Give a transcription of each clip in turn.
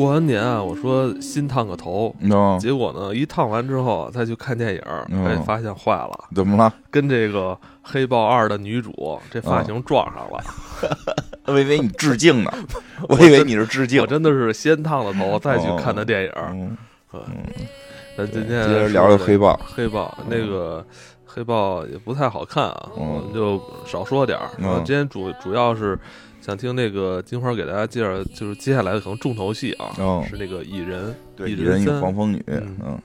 过完年啊，我说新烫个头，嗯，结果呢，一烫完之后再去看电影，嗯哎，发现坏了，怎么了？跟这个《黑豹二》的女主这发型撞上了。我以为你致敬呢，我以为你是致敬我。真的是先烫了头，再去看的电影。嗯，咱今天接着聊聊黑豹。黑豹那个黑豹也不太好看啊，嗯我们就少说点儿。嗯然后今天主主要是想听那个金花给大家介绍，就是接下来的可能重头戏啊，嗯是那个蚁人，蚁蚁人与三。黄蜂女，嗯。嗯，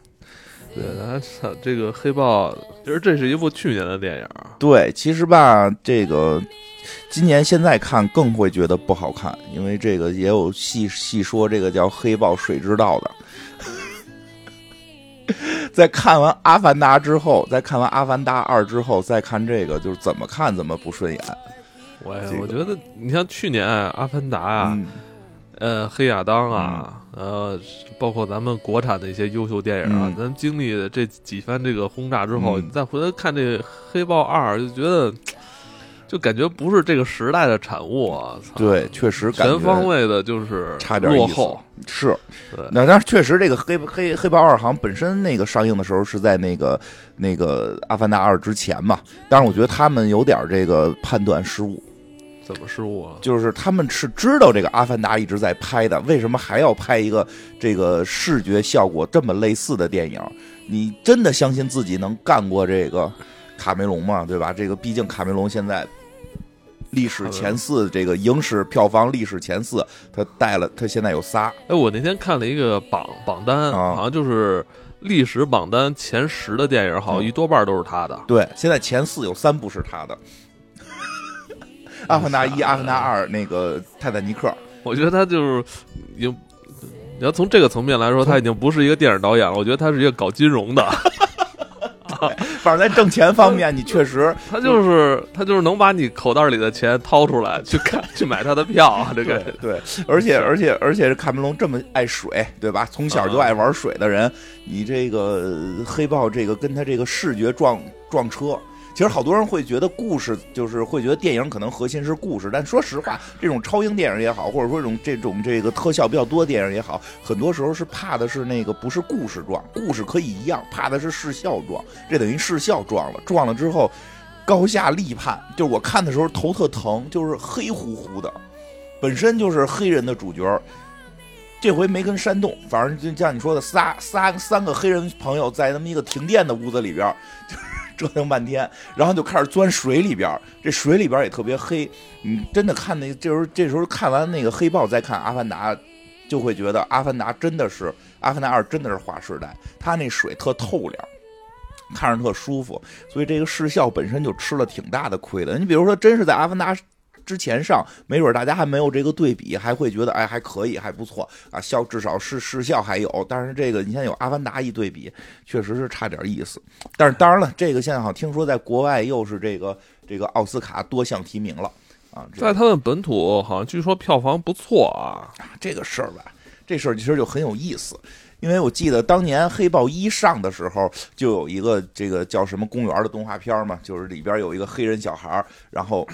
对，大家这个黑豹，其实这是一部去年的电影啊，对，其实吧，这个今年现在看更会觉得不好看，因为这个也有细细说这个叫黑豹水之道的。在看完《阿凡达》之后，在看完《阿凡达二》之后，再看这个，就是怎么看怎么不顺眼。我也这个我觉得你像去年《阿凡达》啊，嗯，呃，黑亚当啊，呃，包括咱们国产的一些优秀电影啊，嗯咱经历了这几番这个轰炸之后，嗯你再回来看这《黑豹二》，就觉得就感觉不是这个时代的产物啊，对，确实全方位的就是差点落后，是对，那但是确实，这个黑黑黑豹二好像本身那个上映的时候是在那个那个阿凡达二之前嘛，但是我觉得他们有点这个判断失误，怎么失误了？就是他们是知道这个阿凡达一直在拍的，为什么还要拍一个这个视觉效果这么类似的电影？你真的相信自己能干过这个卡梅隆吗？对吧？这个毕竟卡梅隆现在。历史前四，这个影史票房历史前四，他带了，他现在有仨，哎，我那天看了一个榜榜单，啊好像就是历史榜单前十的电影，好像嗯一多半都是他的。对，现在前四有三部是他的，《阿凡达一》《阿凡达二》那个《泰坦尼克》。我觉得他就是已经，你要从这个层面来说，他已经不是一个电影导演了，我觉得他是一个搞金融的，反正在挣钱方面，你确实 他就是他就是能把你口袋里的钱掏出来去看去买他的票啊，这个对，而且而且而且是卡梅隆这么爱水，对吧？从小就爱玩水的人，你这个黑豹这个跟他这个视觉撞撞车。其实好多人会觉得故事就是会觉得电影可能核心是故事，但说实话，这种超英电影也好，或者说这种这种这个特效比较多的电影也好，很多时候是怕的是那个不是故事撞，故事可以一样，怕的是视效撞，这等于视效撞了，撞了之后高下立判，就是我看的时候头特疼，就是黑乎乎的，本身就是黑人的主角。这回没跟煽动，反正就像你说的，仨仨三个黑人朋友在那么一个停电的屋子里边，就折腾半天，然后就开始钻水里边，这水里边也特别黑。你真的看那这时候这时候看完那个黑豹，再看阿凡达，就会觉得阿凡达真的是阿凡达二真的是划时代，它那水特透亮。看着特舒服，所以这个视效本身就吃了挺大的亏的。你比如说，真是在《阿凡达》之前上，没准大家还没有这个对比，还会觉得哎还可以，还不错啊，效至少是视效还有。但是这个你现在有《阿凡达》一对比，确实是差点意思。但是当然了，这个现在好像听说在国外又是这个这个奥斯卡多项提名了啊。在他们本土好像据说票房不错啊。这个事儿吧，这事儿其实就很有意思，因为我记得当年《黑豹一》上的时候，就有一个这个叫什么公园的动画片嘛，就是里边有一个黑人小孩儿，然后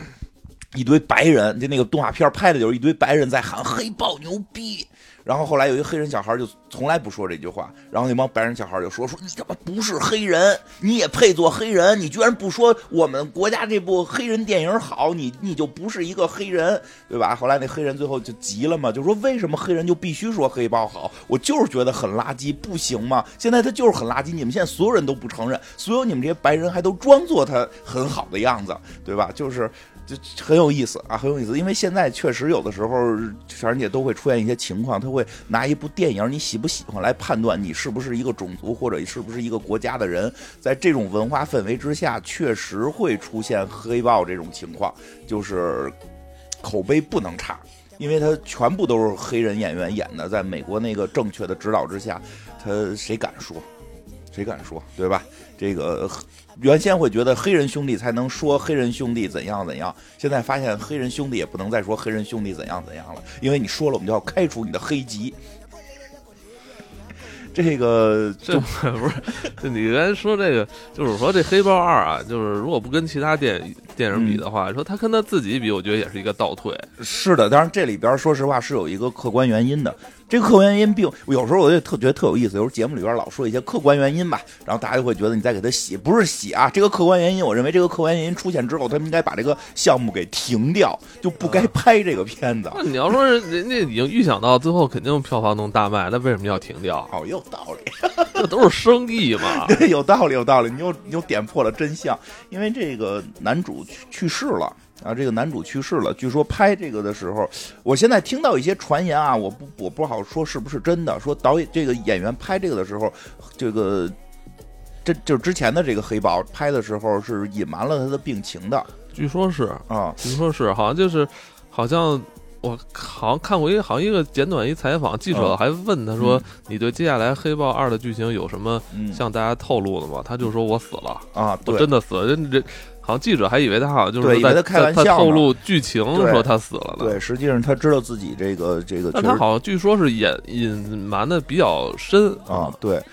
一堆白人，就那个动画片拍的就是一堆白人在喊“黑豹牛逼”。然后后来有一个黑人小孩就从来不说这句话，然后那帮白人小孩就说说你他妈不是黑人，你也配做黑人？你居然不说我们国家这部黑人电影好，你你就不是一个黑人，对吧？后来那黑人最后就急了嘛，就说为什么黑人就必须说黑豹好？我就是觉得很垃圾，不行吗？现在他就是很垃圾，你们现在所有人都不承认，所有你们这些白人还都装作他很好的样子，对吧？就是。就很有意思啊，很有意思，因为现在确实有的时候，全世界都会出现一些情况，他会拿一部电影你喜不喜欢来判断你是不是一个种族或者是不是一个国家的人。在这种文化氛围之下，确实会出现黑豹这种情况，就是口碑不能差，因为他全部都是黑人演员演的，在美国那个正确的指导之下，他谁敢说？谁敢说？对吧？这个原先会觉得黑人兄弟才能说黑人兄弟怎样怎样，现在发现黑人兄弟也不能再说黑人兄弟怎样怎样了，因为你说了，我们就要开除你的黑籍。这个这不是，就你刚才说这个，就是说这黑豹二啊，就是如果不跟其他电电影比的话，说他跟他自己比，我觉得也是一个倒退。是的，当然这里边说实话是有一个客观原因的。这个客观原因并有时候我就特觉得特有意思，有时候节目里边老说一些客观原因吧，然后大家就会觉得你在给他洗，不是洗啊。这个客观原因，我认为这个客观原因出现之后，他们应该把这个项目给停掉，就不该拍这个片子。那你要说人家已经预想到最后肯定票房能大卖，那为什么要停掉？哦，也有道理，这都是生意嘛。对，有道理，有道理。你又你又点破了真相，因为这个男主去去世了。啊，这个男主去世了。据说拍这个的时候，我现在听到一些传言啊，我不我不好说是不是真的。说导演这个演员拍这个的时候，这个这就是之前的这个黑豹拍的时候是隐瞒了他的病情的。据说是啊，据说是，好像就是好像我好像看过一个好像一个简短一采访，记者还问他说：“你对接下来黑豹二的剧情有什么向大家透露的吗？”他就说：“我死了啊，我真的死了。”人这。好像记者还以为他好像就是在他开玩笑透露剧情说他死了呢。对，实际上他知道自己这个这个。但他好像据说是隐隐瞒的比较深啊。对，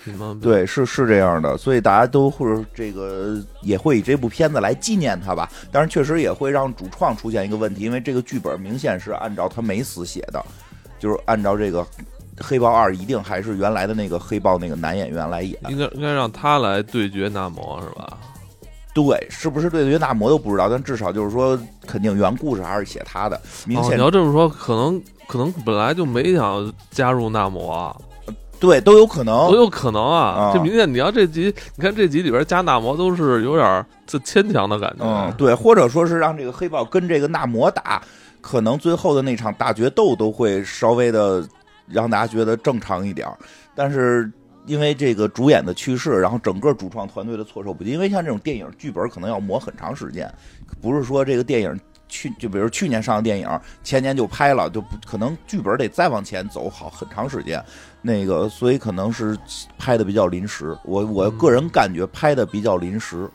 对，是是这样的，所以大家都会这个也会以这部片子来纪念他吧。但是确实也会让主创出现一个问题，因为这个剧本明显是按照他没死写的，就是按照这个黑豹二一定还是原来的那个黑豹那个男演员来演，应该应该让他来对决纳摩是吧？对，是不是对约纳摩都不知道，但至少就是说，肯定原故事还是写他的。明显你要这么说，可能可能本来就没想加入纳摩，对，都有可能，都有可能啊。这明显你要这集，你看这集里边加纳摩都是有点这牵强的感觉。嗯，对，或者说是让这个黑豹跟这个纳摩打，可能最后的那场大决斗都会稍微的让大家觉得正常一点，但是。因为这个主演的去世，然后整个主创团队的措手不及。因为像这种电影剧本，可能要磨很长时间，不是说这个电影去就比如去年上的电影，前年就拍了，就不可能剧本得再往前走好很长时间。那个，所以可能是拍的比较临时。我我个人感觉拍的比较临时。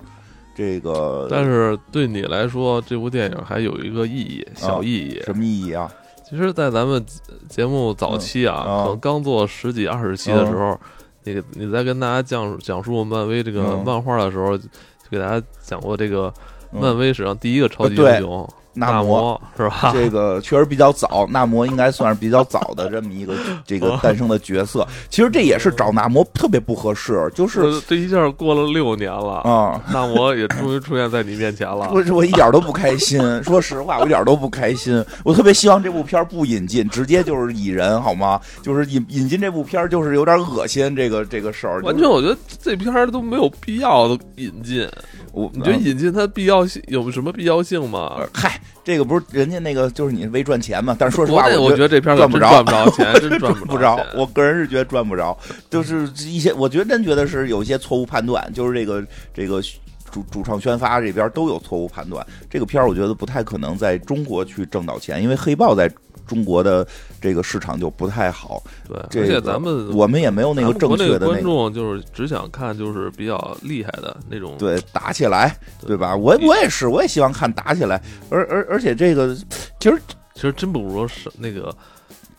这个，但是对你来说，这部电影还有一个意义，小意义。什么意义啊？其实，在咱们节目早期啊，可能刚做十几二十期的时候。那个你在跟大家讲讲述漫威这个漫画的时候，就给大家讲过这个漫威史上第一个超级英雄。纳摩是吧？这个确实比较早，纳摩应该算是比较早的这么一个 这个诞生的角色。其实这也是找纳摩特别不合适，就是这一下过了六年了啊，纳摩也终于出现在你面前了。我我一点都不开心，说实话，我一点都不开心。我特别希望这部片不引进，直接就是蚁人好吗？就是引引进这部片就是有点恶心，这个这个事儿。完全，我觉得这片都没有必要引进。我你觉得引进它必要性有什么必要性吗？嗨。这个不是人家那个，就是你为赚钱嘛。但是说实话，我觉得这片赚不着，赚不着钱，真赚不着。我个人是觉得赚不着，就是一些，我觉得真觉得是有一些错误判断，就是这个这个主主创宣发这边都有错误判断。这个片儿我觉得不太可能在中国去挣到钱，因为黑豹在。中国的这个市场就不太好，对，而且咱们我们也没有那个正确的观众，就是只想看就是比较厉害的那种，对，打起来，对吧？我我也是，我也希望看打起来，而而而且这个其实其实真不如是那个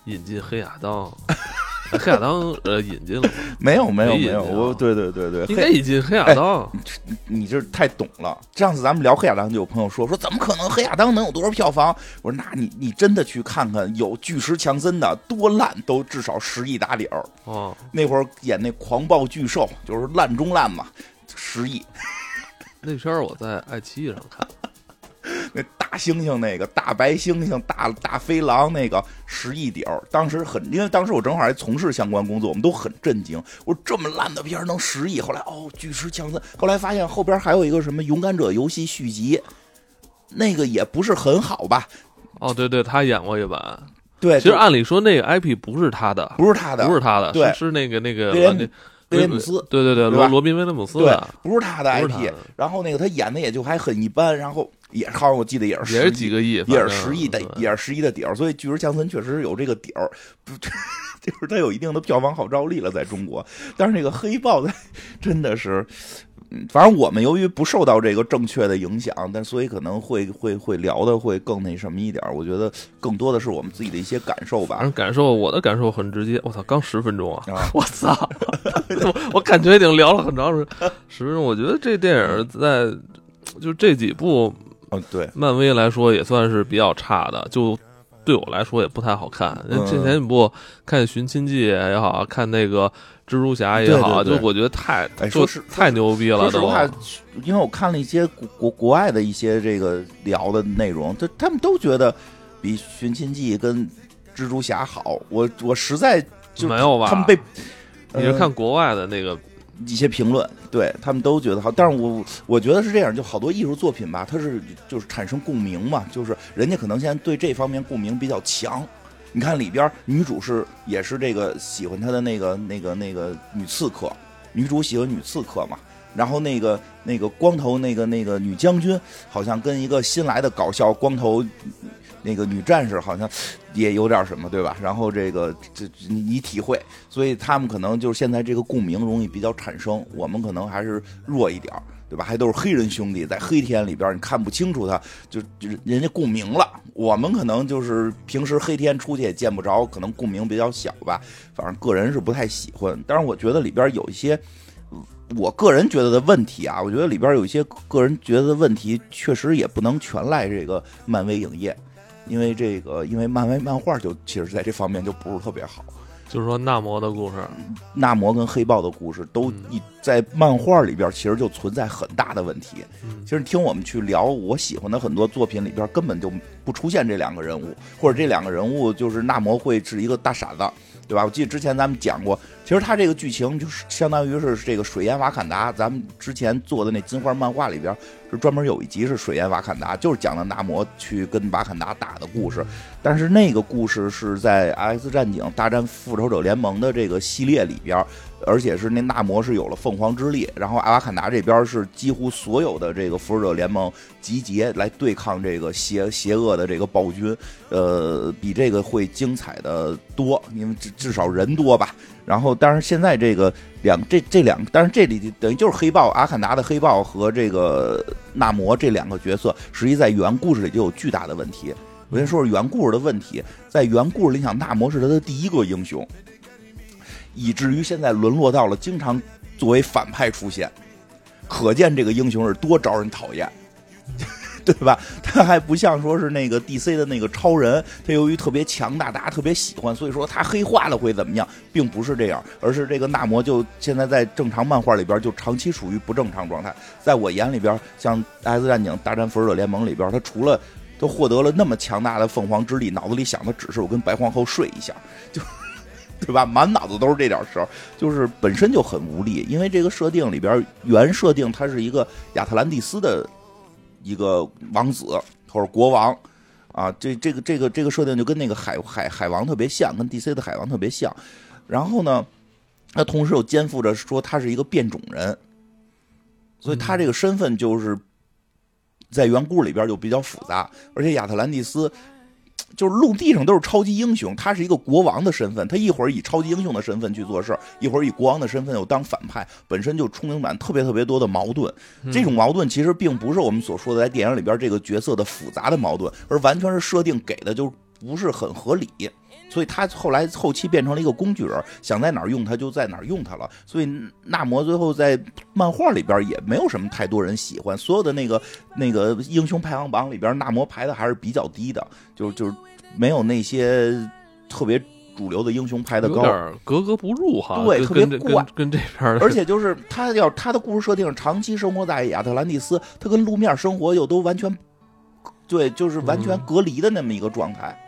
引进黑亚当。黑亚当呃引进了 没有没有没有我对对对对应该引进黑亚当，你这太懂了。上次咱们聊黑亚当，就有朋友说说怎么可能黑亚当能有多少票房？我说那你你真的去看看有巨石强森的多烂都至少十亿打底儿哦。那会儿演那狂暴巨兽就是烂中烂嘛，十亿。那片儿我在爱奇艺上看。猩猩，那个大白猩猩，大大飞狼，那个十亿底儿，当时很，因为当时我正好还从事相关工作，我们都很震惊。我说这么烂的片儿能十亿？后来哦，巨石强森。后来发现后边还有一个什么《勇敢者游戏》续集，那个也不是很好吧？哦，对对，他演过一版。对，其实按理说那个 IP 不是他的，不是他的，不是他的，对，是那个那个威廉姆斯，对对对，罗罗宾威廉姆斯对，不是他的 IP。然后那个他演的也就还很一般，然后。也好像我记得也是也是几个亿，也是十亿的，也是十亿的底儿，所以巨石强森确实是有这个底儿，就是他有一定的票房号召力了，在中国。但是那个黑豹在 真的是，反正我们由于不受到这个正确的影响，但所以可能会会会聊的会更那什么一点。我觉得更多的是我们自己的一些感受吧。感受我的感受很直接，我操，刚十分钟啊！我操，我感觉已经聊了很长时间，十分钟。我觉得这电影在就这几部。对，漫威来说也算是比较差的，就对我来说也不太好看。之前你不看《寻亲记》也好看那个蜘蛛侠也好，就我觉得太说是太牛逼了。说实话，因为我看了一些国国国外的一些这个聊的内容，就他们都觉得比《寻亲记》跟蜘蛛侠好。我我实在就没有吧？他们被你是看国外的那个。一些评论，对他们都觉得好，但是我我觉得是这样，就好多艺术作品吧，它是就是产生共鸣嘛，就是人家可能现在对这方面共鸣比较强。你看里边女主是也是这个喜欢她的那个那个那个女刺客，女主喜欢女刺客嘛，然后那个那个光头那个那个女将军好像跟一个新来的搞笑光头。那个女战士好像也有点什么，对吧？然后这个这你你体会，所以他们可能就是现在这个共鸣容易比较产生，我们可能还是弱一点，对吧？还都是黑人兄弟在黑天里边，你看不清楚他，就就人家共鸣了。我们可能就是平时黑天出去也见不着，可能共鸣比较小吧。反正个人是不太喜欢，但是我觉得里边有一些我个人觉得的问题啊，我觉得里边有一些个人觉得的问题，确实也不能全赖这个漫威影业。因为这个，因为漫威漫画就其实在这方面就不是特别好。就是说，纳摩的故事，纳摩跟黑豹的故事都一在漫画里边，其实就存在很大的问题。其实听我们去聊，我喜欢的很多作品里边根本就不出现这两个人物，或者这两个人物就是纳摩会是一个大傻子。对吧？我记得之前咱们讲过，其实他这个剧情就是相当于是这个水淹瓦坎达。咱们之前做的那金花漫画里边是专门有一集是水淹瓦坎达，就是讲的纳摩去跟瓦坎达打的故事。但是那个故事是在《X 战警：大战复仇者联盟》的这个系列里边。而且是那纳摩是有了凤凰之力，然后阿瓦坎达这边是几乎所有的这个复仇者联盟集结来对抗这个邪邪恶的这个暴君，呃，比这个会精彩的多，因为至至少人多吧。然后，但是现在这个两这这两，但是这里等于就是黑豹阿坎达的黑豹和这个纳摩这两个角色，实际在原故事里就有巨大的问题。我先说说原故事的问题，在原故事里，想纳摩是他的第一个英雄。以至于现在沦落到了经常作为反派出现，可见这个英雄是多招人讨厌，对吧？他还不像说是那个 DC 的那个超人，他由于特别强大，大家特别喜欢，所以说他黑化了会怎么样，并不是这样，而是这个纳摩就现在在正常漫画里边就长期处于不正常状态。在我眼里边，像《X 战警：大战复仇者联盟》里边，他除了都获得了那么强大的凤凰之力，脑子里想的只是我跟白皇后睡一下，就。对吧？满脑子都是这点事儿，就是本身就很无力。因为这个设定里边原设定他是一个亚特兰蒂斯的一个王子或者国王啊，这这个这个这个设定就跟那个海海海王特别像，跟 DC 的海王特别像。然后呢，他同时又肩负着说他是一个变种人，所以他这个身份就是在原故里边就比较复杂，而且亚特兰蒂斯。就是陆地上都是超级英雄，他是一个国王的身份，他一会儿以超级英雄的身份去做事儿，一会儿以国王的身份又当反派，本身就充满特别特别多的矛盾。这种矛盾其实并不是我们所说的在电影里边这个角色的复杂的矛盾，而完全是设定给的就不是很合理。所以他后来后期变成了一个工具人，想在哪儿用他就在哪儿用他了。所以纳摩最后在漫画里边也没有什么太多人喜欢，所有的那个那个英雄排行榜里边，纳摩排的还是比较低的，就就是没有那些特别主流的英雄排的高，格格不入哈。对，特别怪，跟这边。而且就是他要他的故事设定，长期生活在亚特兰蒂斯，他跟路面生活又都完全对，就是完全隔离的那么一个状态。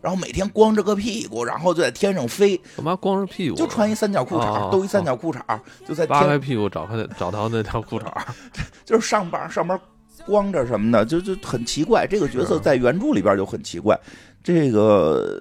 然后每天光着个屁股，然后就在天上飞。干嘛光着屁股？就穿一三角裤衩，兜一三角裤衩，就在扒开屁股找他 找到那条裤衩。就是上班上班光着什么的，就就很奇怪。这个角色在原著里边就很奇怪。这个。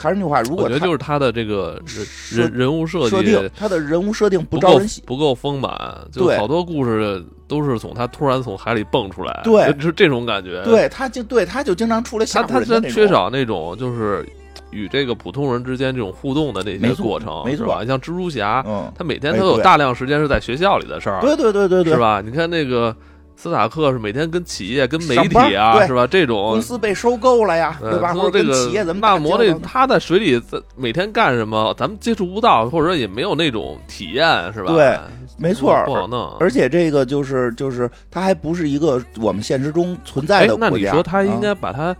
还是那句话，如果我觉得就是他的这个人人物设定，他的人物设定不招人喜，不够丰满，就好多故事都是从他突然从海里蹦出来，对，是这种感觉。对，他就对，他就经常出来吓唬人他缺少那种就是与这个普通人之间这种互动的那些过程，没错。你像蜘蛛侠，嗯，他每天他有大量时间是在学校里的事儿，对对对对对，是吧？你看那个。斯塔克是每天跟企业、跟媒体啊，是吧？这种公司被收购了呀，对吧？或者跟企业怎么？纳摩这他在水里在每天干什么？咱们接触不到，或者说也没有那种体验，是吧？对，没错，不好弄。而且这个就是就是他还不是一个我们现实中存在的国家。那你说他应该把他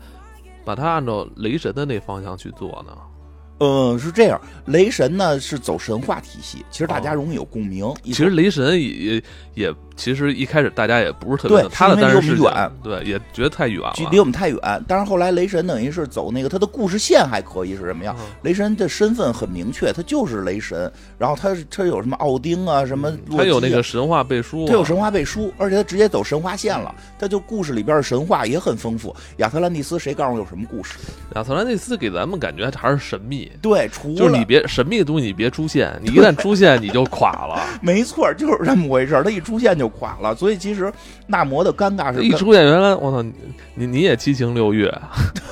把他按照雷神的那方向去做呢？嗯，是这样。雷神呢是走神话体系，其实大家容易有共鸣。其实雷神也也。其实一开始大家也不是特别，他的离我们远，对，也觉得太远了，离我们太远。但是后来雷神等于是走那个他的故事线还可以是什么样？雷神的身份很明确，他就是雷神。然后他他有什么奥丁啊，什么他有那个神话背书，他有神话背书，而且他直接走神话线了。他就故事里边的神话也很丰富。亚特兰蒂斯谁告诉我有什么故事？亚特兰蒂斯给咱们感觉还是神秘。对，除就是你别神秘的东西你别出现，你一旦出现你就垮了。没错，就是这么回事他一出现就垮了。所以其实纳摩的尴尬是一出现，原来我操，你你也七情六欲，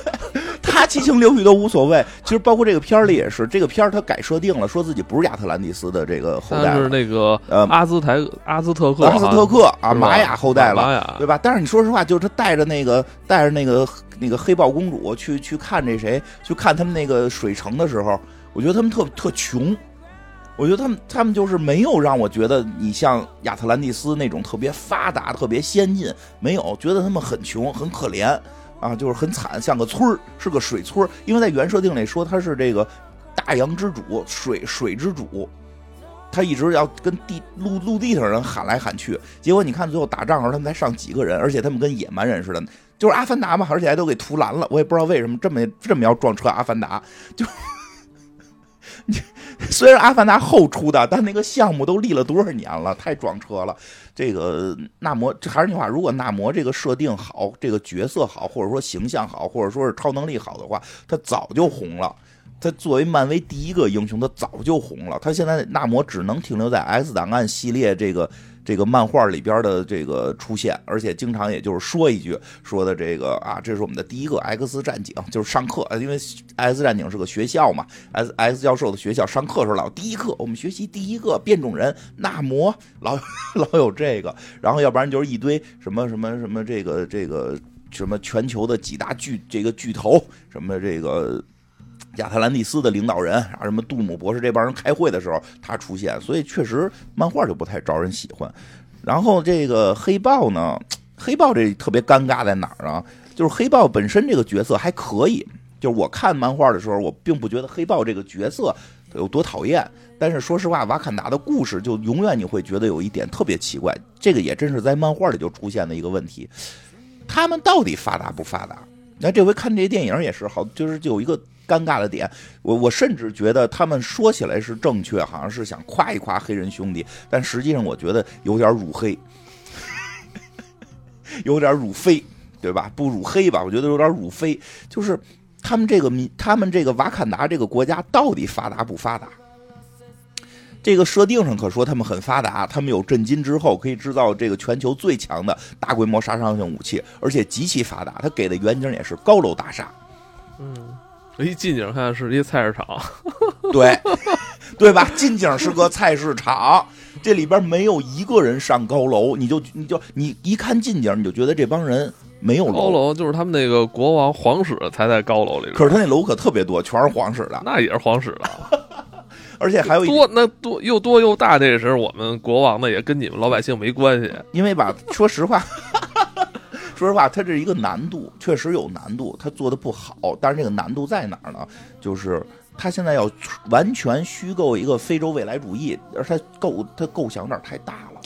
他七情六欲都无所谓。其实包括这个片儿里也是，这个片儿他改设定了，说自己不是亚特兰蒂斯的这个后代，是那个呃阿兹台阿兹特克阿兹特克啊玛雅后代了，对吧？但是你说实话，就是他带着那个带着那个那个黑豹公主去去看这谁，去看他们那个水城的时候，我觉得他们特特穷。我觉得他们他们就是没有让我觉得你像亚特兰蒂斯那种特别发达、特别先进，没有觉得他们很穷、很可怜啊，就是很惨，像个村儿，是个水村儿。因为在原设定里说他是这个大洋之主、水水之主，他一直要跟地陆陆地上人喊来喊去。结果你看最后打仗的时候，他们才上几个人，而且他们跟野蛮人似的，就是阿凡达嘛，而且还都给屠拦了。我也不知道为什么这么这么要撞车阿凡达，就你。虽然《阿凡达》后出的，但那个项目都立了多少年了，太撞车了。这个纳摩，还是那句话，如果纳摩这个设定好，这个角色好，或者说形象好，或者说是超能力好的话，他早就红了。他作为漫威第一个英雄，他早就红了。他现在纳摩只能停留在《S 档案》系列这个。这个漫画里边的这个出现，而且经常也就是说一句说的这个啊，这是我们的第一个 X 战警，就是上课，因为 X 战警是个学校嘛，X X 教授的学校，上课时候老第一课，我们学习第一个变种人纳摩，老 老有这个，然后要不然就是一堆什么什么什么这个这个什么全球的几大巨这个巨头，什么这个。亚特兰蒂斯的领导人，啊什么杜姆博士这帮人开会的时候，他出现，所以确实漫画就不太招人喜欢。然后这个黑豹呢，黑豹这特别尴尬在哪儿啊？就是黑豹本身这个角色还可以，就是我看漫画的时候，我并不觉得黑豹这个角色有多讨厌。但是说实话，瓦坎达的故事就永远你会觉得有一点特别奇怪，这个也真是在漫画里就出现的一个问题。他们到底发达不发达？那这回看这电影也是好，就是有一个。尴尬的点，我我甚至觉得他们说起来是正确，好像是想夸一夸黑人兄弟，但实际上我觉得有点辱黑，有点辱非，对吧？不辱黑吧？我觉得有点辱非，就是他们这个民，他们这个瓦坎达这个国家到底发达不发达？这个设定上可说他们很发达，他们有震惊之后可以制造这个全球最强的大规模杀伤性武器，而且极其发达。他给的远景也是高楼大厦，嗯。一近景看是一菜市场，对，对吧？近景是个菜市场，这里边没有一个人上高楼，你就你就你一看近景，你就觉得这帮人没有高楼，就是他们那个国王皇室才在高楼里。可是他那楼可特别多，全是皇室的，那也是皇室的，而且还有多那多又多又大，这时候我们国王的也跟你们老百姓没关系，因为吧，说实话。说实话，它这是一个难度，确实有难度，它做的不好。但是这个难度在哪儿呢？就是他现在要完全虚构一个非洲未来主义，而他构他构想有点太大了。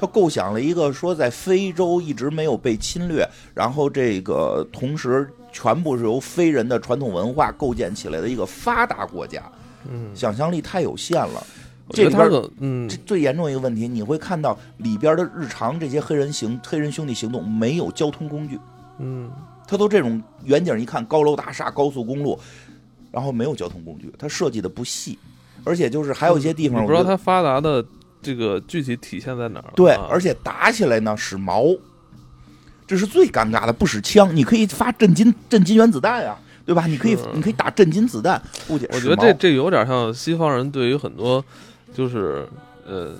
他构想了一个说，在非洲一直没有被侵略，然后这个同时全部是由非人的传统文化构建起来的一个发达国家。嗯，想象力太有限了。这边嗯，最严重一个问题，你会看到里边的日常这些黑人行黑人兄弟行动没有交通工具，嗯，他都这种远景一看高楼大厦高速公路，然后没有交通工具，他设计的不细，而且就是还有一些地方我不知道他发达的这个具体体现在哪儿。对，而且打起来呢使矛，这是最尴尬的，不使枪，你可以发震惊震惊原子弹啊。对吧？你可以你可以打震惊子弹，我觉得这这有点像西方人对于很多。就是呃，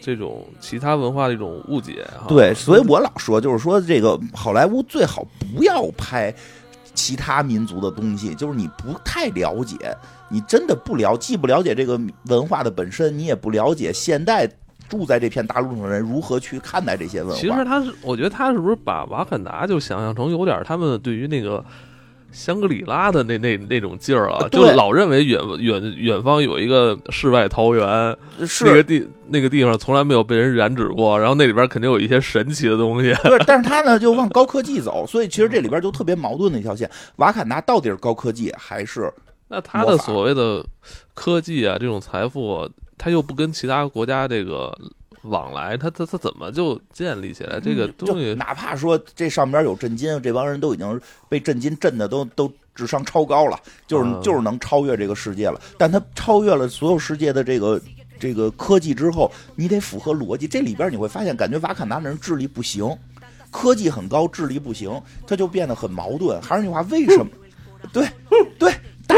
这种其他文化的一种误解。对，所以我老说，就是说这个好莱坞最好不要拍其他民族的东西，就是你不太了解，你真的不了，既不了解这个文化的本身，你也不了解现代住在这片大陆上的人如何去看待这些文化。其实他是，我觉得他是不是把瓦坎达就想象成有点他们对于那个。香格里拉的那那那种劲儿啊，就老认为远远远方有一个世外桃源，是那个地那个地方从来没有被人染指过，然后那里边肯定有一些神奇的东西。对，但是他呢就往高科技走，所以其实这里边就特别矛盾的一条线。瓦坎达到底是高科技还是？那他的所谓的科技啊，这种财富，他又不跟其他国家这个。往来，他他他怎么就建立起来这个东西？哪怕说这上边有震惊，这帮人都已经被震惊震的都都智商超高了，就是就是能超越这个世界了。但他超越了所有世界的这个这个科技之后，你得符合逻辑。这里边你会发现，感觉瓦坎达人智力不行，科技很高，智力不行，他就变得很矛盾。还是那句话，为什么？对对。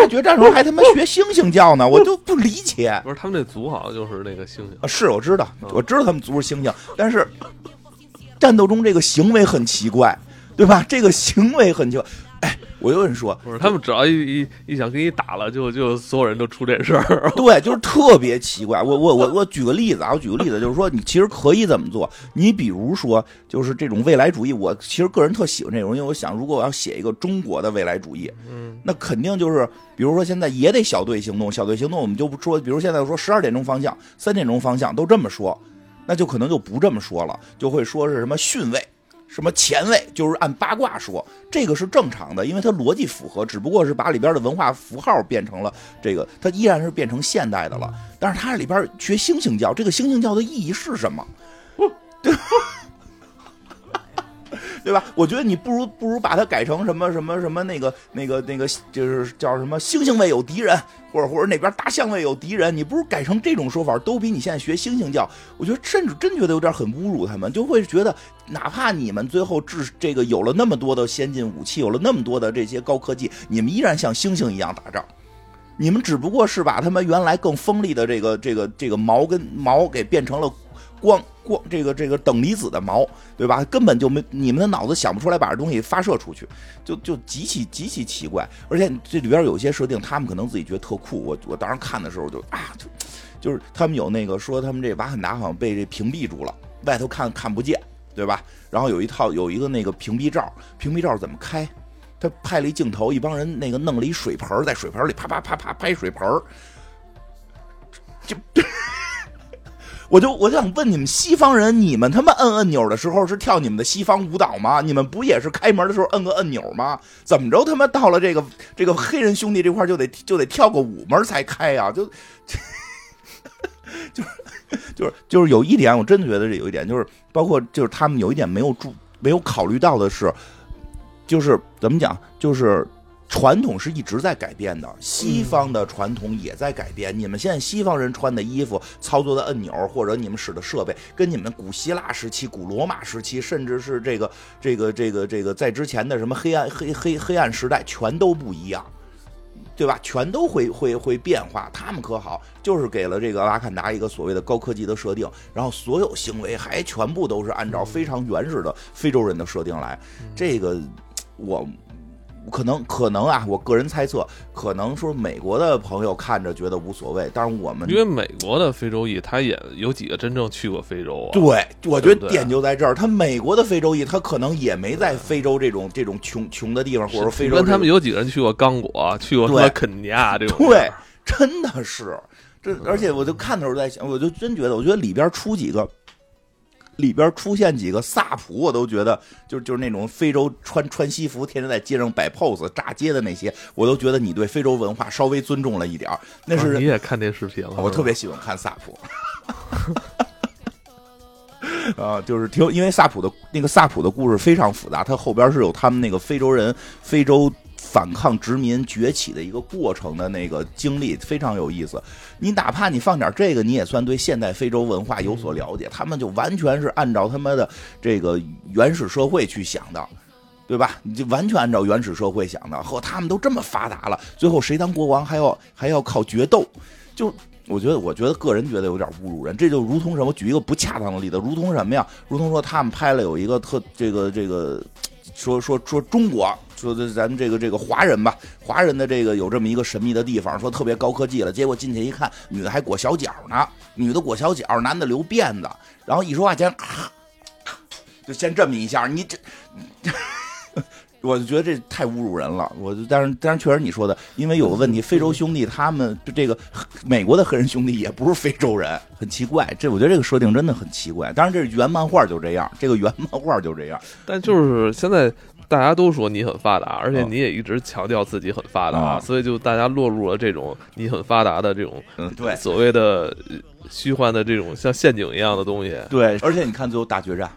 大决战时候还他妈学猩猩叫呢，我就不理解。不是他们那族好像就是那个猩猩啊，是我知道，我知道他们族是猩猩，但是战斗中这个行为很奇怪，对吧？这个行为很奇怪。哎，我有人说，不是他们只要一一一想给你打了，就就所有人都出这事儿。对，就是特别奇怪。我我我我举个例子啊，我举个例子，就是说你其实可以怎么做？你比如说，就是这种未来主义，我其实个人特喜欢这种，因为我想，如果我要写一个中国的未来主义，嗯，那肯定就是，比如说现在也得小队行动，小队行动，我们就不说，比如现在说十二点钟方向、三点钟方向都这么说，那就可能就不这么说了，就会说是什么训位。什么前卫就是按八卦说，这个是正常的，因为它逻辑符合，只不过是把里边的文化符号变成了这个，它依然是变成现代的了。但是它里边学星星教，这个星星教的意义是什么？对。对吧？我觉得你不如不如把它改成什么什么什么那个那个那个，就是叫什么猩猩位有敌人，或者或者那边大象位有敌人，你不如改成这种说法，都比你现在学猩猩叫，我觉得甚至真觉得有点很侮辱他们，就会觉得哪怕你们最后治这个有了那么多的先进武器，有了那么多的这些高科技，你们依然像猩猩一样打仗，你们只不过是把他们原来更锋利的这个这个这个毛跟毛给变成了。光光这个这个等离子的毛，对吧？根本就没你们的脑子想不出来把这东西发射出去，就就极其极其奇怪。而且这里边有些设定，他们可能自己觉得特酷。我我当时看的时候就啊，就就是他们有那个说他们这瓦坎达好像被这屏蔽住了，外头看看不见，对吧？然后有一套有一个那个屏蔽罩，屏蔽罩怎么开？他拍了一镜头，一帮人那个弄了一水盆，在水盆里啪啪啪啪拍水盆，就。我就我就想问你们西方人，你们他妈摁按钮的时候是跳你们的西方舞蹈吗？你们不也是开门的时候摁个按钮吗？怎么着他妈到了这个 这个黑人兄弟这块就得就得跳个舞门才开呀？就 就是就是就是有一点，我真的觉得这有一点，就是包括就是他们有一点没有注没有考虑到的是，就是怎么讲，就是。传统是一直在改变的，西方的传统也在改变。你们现在西方人穿的衣服、操作的按钮，或者你们使的设备，跟你们古希腊时期、古罗马时期，甚至是这个、这个、这个、这个在之前的什么黑暗、黑黑黑暗时代，全都不一样，对吧？全都会会会变化。他们可好，就是给了这个阿坎达一个所谓的高科技的设定，然后所有行为还全部都是按照非常原始的非洲人的设定来。这个我。可能可能啊，我个人猜测，可能说美国的朋友看着觉得无所谓，但是我们因为美国的非洲裔，他也有几个真正去过非洲啊。对，我觉得点就在这儿，他美国的非洲裔，他可能也没在非洲这种这种穷穷的地方，或者非洲。跟他们有几个人去过刚果，去过什么肯尼亚这种。对，真的是这，而且我就看的时候在想，我就真觉得，我觉得里边出几个。里边出现几个萨普，我都觉得就就是那种非洲穿穿西服，天天在街上摆 pose、炸街的那些，我都觉得你对非洲文化稍微尊重了一点那是你也看那视频了，我特别喜欢看萨普。啊，就是挺因为萨普的那个萨普的故事非常复杂，它后边是有他们那个非洲人非洲。反抗殖民崛起的一个过程的那个经历非常有意思。你哪怕你放点这个，你也算对现代非洲文化有所了解。他们就完全是按照他们的这个原始社会去想的，对吧？你就完全按照原始社会想的。和他们都这么发达了，最后谁当国王还要还要靠决斗，就我觉得，我觉得个人觉得有点侮辱人，这就如同什么？举一个不恰当的例子，如同什么呀？如同说他们拍了有一个特这个这个，说说说中国，说的咱们这个这个华人吧，华人的这个有这么一个神秘的地方，说特别高科技了，结果进去一看，女的还裹小脚呢，女的裹小脚，男的留辫子，然后一说话先，就先这么一下，你这。我就觉得这太侮辱人了，我就但是但是确实你说的，因为有个问题，非洲兄弟他们就这个美国的黑人兄弟也不是非洲人，很奇怪。这我觉得这个设定真的很奇怪。当然这是原漫画就这样，这个原漫画就这样。但就是现在大家都说你很发达，而且你也一直强调自己很发达，所以就大家落入了这种你很发达的这种嗯对所谓的虚幻的这种像陷阱一样的东西。对，而且你看最后大决战。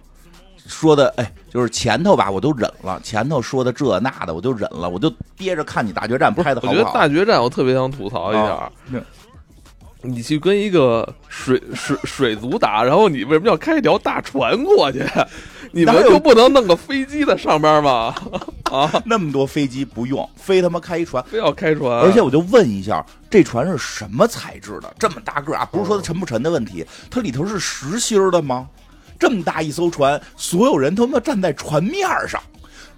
说的哎，就是前头吧，我都忍了。前头说的这那的，我就忍了，我就憋着看你大决战拍的好不好。我觉得大决战，我特别想吐槽一下，你去跟一个水水水族打，然后你为什么要开一条大船过去？你们就不能弄个飞机在上边吗？啊，那么多飞机不用，非他妈开一船，非要开船。而且我就问一下，这船是什么材质的？这么大个啊，不是说它沉不沉的问题，它里头是实心的吗？这么大一艘船，所有人他妈站在船面上，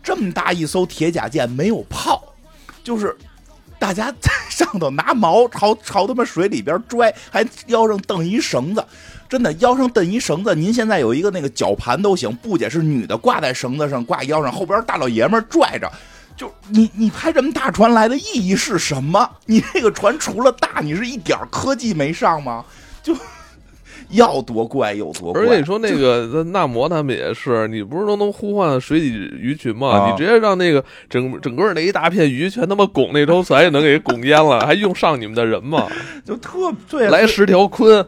这么大一艘铁甲舰没有炮，就是大家在 上头拿矛朝朝他妈水里边拽，还腰上蹬一绳子，真的腰上蹬一绳子。您现在有一个那个绞盘都行，不仅是女的挂在绳子上挂腰上，后边大老爷们拽着，就你你拍这么大船来的意义是什么？你这个船除了大，你是一点科技没上吗？就。要多怪有多怪，而且你说那个纳摩他们也是，你不是都能呼唤水底鱼群吗？你直接让那个整整个那一大片鱼全他妈拱那艘船也能给拱淹了，还用上你们的人吗？就特对，来十条鲲，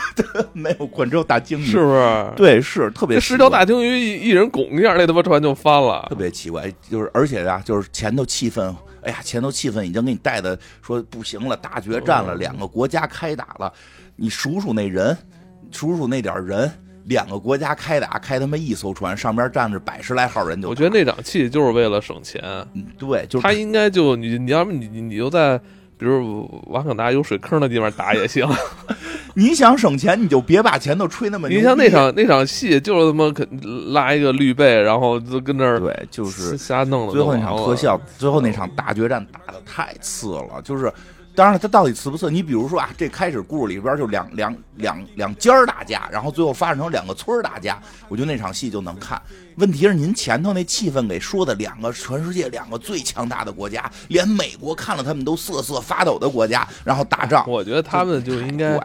没有鲲，只有大鲸鱼，是不是？对，是特别十条大鲸鱼一一人拱一下，那他妈船就翻了，特别奇怪。就是而且啊，就是前头气氛，哎呀，前头气氛已经给你带的说不行了，大决战了，两个国家开打了，你数数那人。数数那点人，两个国家开打，开他妈一艘船，上边站着百十来号人就。我觉得那场戏就是为了省钱。对，就他应该就你，你要么你你就在，比如瓦肯达有水坑的地方打也行。你想省钱，你就别把钱都吹那么。你像那场那场戏，就是他妈拉一个绿背，然后就跟那儿对，就是瞎弄了。最后那场特效，最后那场大决战打的太次了，就是。当然了，它到底次不次？你比如说啊，这开始故事里边就两两两两家打架，然后最后发展成两个村打架，我觉得那场戏就能看。问题是您前头那气氛给说的，两个全世界两个最强大的国家，连美国看了他们都瑟瑟发抖的国家，然后打仗，我觉得他们就应该。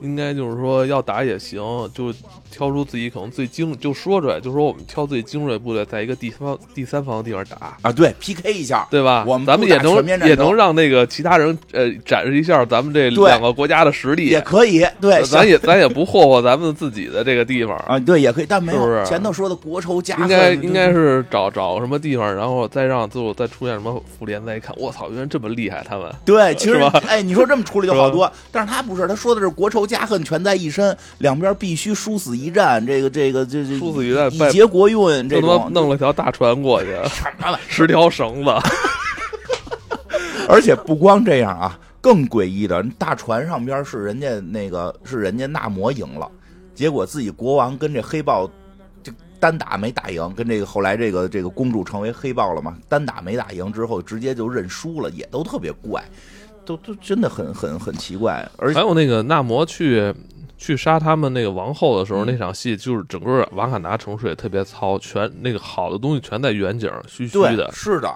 应该就是说要打也行，就挑出自己可能最精，就说出来，就说我们挑最精锐部队，在一个地方第三方的地方打。啊，对，PK 一下，对吧？我们咱们也能也能让那个其他人呃展示一下咱们这两个国家的实力，也可以，对，咱也咱也不霍霍咱们自己的这个地方。啊，对，也可以，但没有前头说的国仇家恨，应该应该是找找什么地方，然后再让最后再出现什么复联，再一看，我操，原来这么厉害，他们。对，其实哎，你说这么处理就好多，但是他不是，他说的是国仇家恨全在一。身两边必须殊死一战，这个这个这这殊死一战以结国运，这他妈弄了条大船过去，十条绳子，而且不光这样啊，更诡异的，大船上边是人家那个是人家纳摩赢了，结果自己国王跟这黑豹就单打没打赢，跟这个后来这个这个公主成为黑豹了嘛，单打没打赢之后直接就认输了，也都特别怪，都都真的很很很奇怪，而且还有那个纳摩去。去杀他们那个王后的时候，那场戏就是整个瓦坎达城市也特别糙，全那个好的东西全在远景，虚虚的。是的，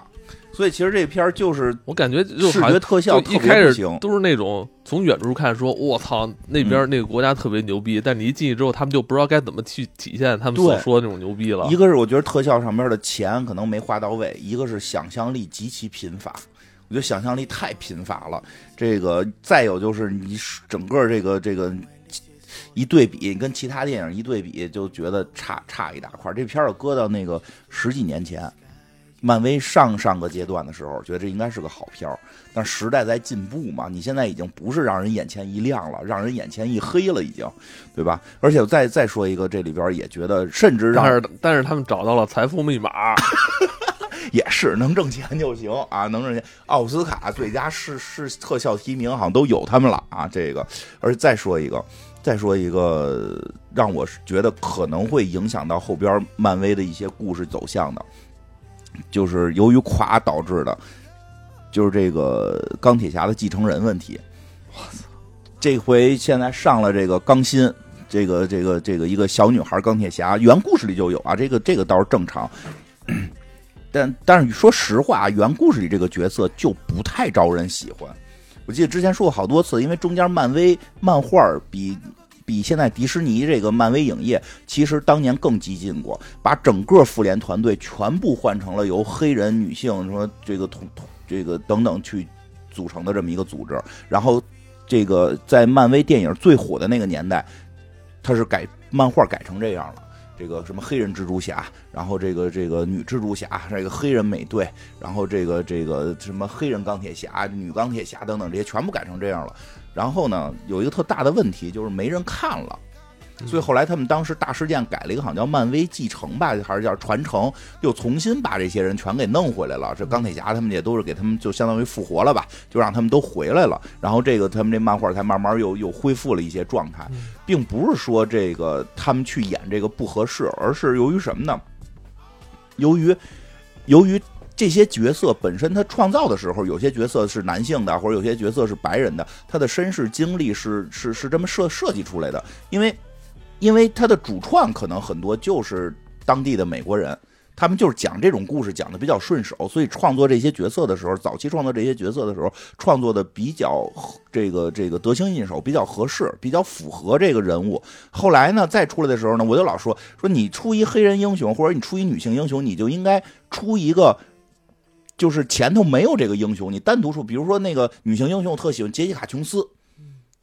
所以其实这片就是我感觉就视觉特效一开始都是那种从远处看说，我操，那边那个国家特别牛逼，但你一进去之后，他们就不知道该怎么去体现他们所说的那种牛逼了。一个是我觉得特效上面的钱可能没花到位，一个是想象力极其贫乏。我觉得想象力太贫乏了。这个再有就是你整个这个这个。一对比，跟其他电影一对比，就觉得差差一大块。这片儿搁到那个十几年前，漫威上上个阶段的时候，觉得这应该是个好片儿。但时代在进步嘛，你现在已经不是让人眼前一亮了，让人眼前一黑了，已经，对吧？而且再再说一个，这里边也觉得，甚至让，但是但是他们找到了财富密码。也是能挣钱就行啊，能挣钱。奥斯卡最佳视视特效提名好像都有他们了啊，这个。而再说一个，再说一个，让我觉得可能会影响到后边漫威的一些故事走向的，就是由于垮导致的，就是这个钢铁侠的继承人问题。我操！这回现在上了这个钢心。这个这个这个一个小女孩钢铁侠，原故事里就有啊，这个这个倒是正常。但但是说实话，原故事里这个角色就不太招人喜欢。我记得之前说过好多次，因为中间漫威漫画比比现在迪士尼这个漫威影业，其实当年更激进过，把整个复联团队全部换成了由黑人女性什么这个同同这个等等去组成的这么一个组织。然后这个在漫威电影最火的那个年代。他是改漫画改成这样了，这个什么黑人蜘蛛侠，然后这个这个女蜘蛛侠，这个黑人美队，然后这个这个什么黑人钢铁侠、女钢铁侠等等这些全部改成这样了。然后呢，有一个特大的问题就是没人看了。所以后来他们当时大事件改了一个，好像叫漫威继承吧，还是叫传承，又重新把这些人全给弄回来了。这钢铁侠他们也都是给他们就相当于复活了吧，就让他们都回来了。然后这个他们这漫画才慢慢又又恢复了一些状态，并不是说这个他们去演这个不合适，而是由于什么呢？由于由于这些角色本身他创造的时候，有些角色是男性的，或者有些角色是白人的，他的身世经历是是是这么设设计出来的，因为。因为他的主创可能很多就是当地的美国人，他们就是讲这种故事讲的比较顺手，所以创作这些角色的时候，早期创作这些角色的时候，创作的比较这个这个得心应手，比较合适，比较符合这个人物。后来呢，再出来的时候呢，我就老说说你出一黑人英雄，或者你出一女性英雄，你就应该出一个就是前头没有这个英雄，你单独出，比如说那个女性英雄，特喜欢杰西卡琼斯。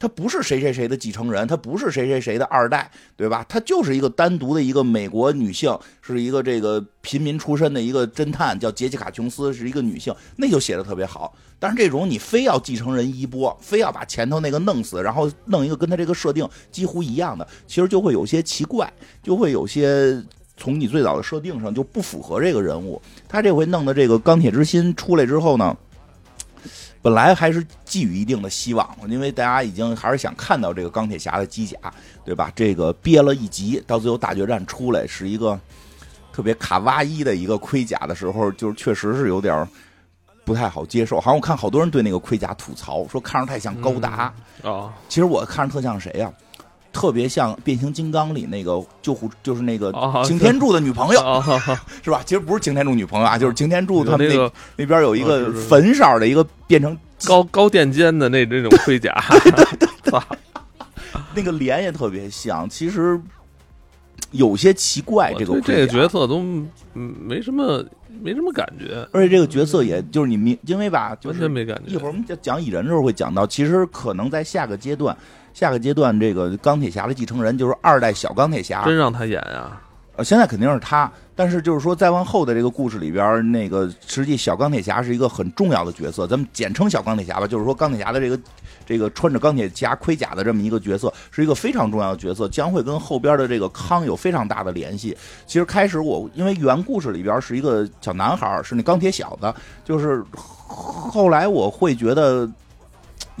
他不是谁谁谁的继承人，他不是谁谁谁的二代，对吧？他就是一个单独的一个美国女性，是一个这个平民出身的一个侦探，叫杰西卡·琼斯，是一个女性，那就写的特别好。但是这种你非要继承人衣钵，非要把前头那个弄死，然后弄一个跟他这个设定几乎一样的，其实就会有些奇怪，就会有些从你最早的设定上就不符合这个人物。他这回弄的这个钢铁之心出来之后呢？本来还是寄予一定的希望，因为大家已经还是想看到这个钢铁侠的机甲，对吧？这个憋了一集，到最后大决战出来是一个特别卡哇伊的一个盔甲的时候，就是确实是有点不太好接受。好像我看好多人对那个盔甲吐槽，说看着太像高达啊。其实我看着特像谁呀？特别像变形金刚里那个救护，就是那个擎天柱的女朋友，是吧？其实不是擎天柱女朋友啊，就是擎天柱他们那那边有一个粉色的一个变成高高垫肩的那那种盔甲，对 对对，那个脸也特别像。其实有些奇怪，这个这个角色都没什么没什么感觉，而且这个角色也就是你明，因为吧，完全没感觉。一会儿我们讲讲蚁人的时候会讲到，其实可能在下个阶段。下个阶段，这个钢铁侠的继承人就是二代小钢铁侠，真让他演啊？呃，现在肯定是他，但是就是说，再往后的这个故事里边，那个实际小钢铁侠是一个很重要的角色，咱们简称小钢铁侠吧。就是说，钢铁侠的这个这个穿着钢铁侠盔甲的这么一个角色，是一个非常重要的角色，将会跟后边的这个康有非常大的联系。其实开始我因为原故事里边是一个小男孩，是那钢铁小子，就是后来我会觉得。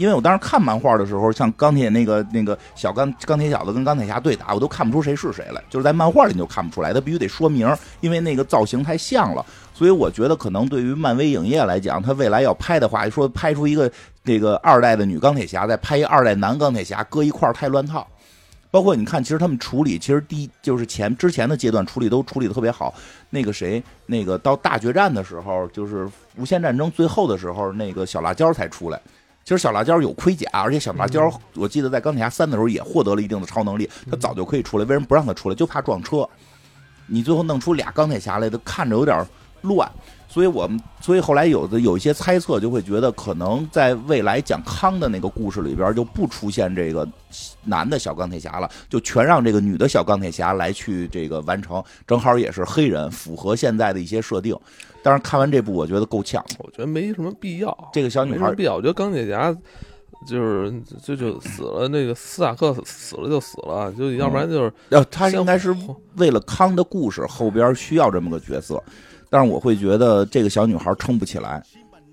因为我当时看漫画的时候，像钢铁那个那个小钢钢铁小子跟钢铁侠对打，我都看不出谁是谁来，就是在漫画里你就看不出来，他必须得说明，因为那个造型太像了。所以我觉得可能对于漫威影业来讲，他未来要拍的话，说拍出一个这个二代的女钢铁侠，再拍一二代男钢铁侠，搁一块儿太乱套。包括你看，其实他们处理，其实第一就是前之前的阶段处理都处理的特别好。那个谁，那个到大决战的时候，就是无限战争最后的时候，那个小辣椒才出来。其实小辣椒有盔甲，而且小辣椒我记得在钢铁侠三的时候也获得了一定的超能力，他早就可以出来，为什么不让他出来？就怕撞车。你最后弄出俩钢铁侠来，都看着有点乱。所以我们所以后来有的有一些猜测，就会觉得可能在未来讲康的那个故事里边就不出现这个男的小钢铁侠了，就全让这个女的小钢铁侠来去这个完成，正好也是黑人，符合现在的一些设定。但是看完这部，我觉得够呛，我觉得没什么必要。这个小女孩必要，我觉得钢铁侠就是就就死了，那个斯塔克死了就死了，就要不然就是要他应该是为了康的故事后边需要这么个角色。但是我会觉得这个小女孩撑不起来。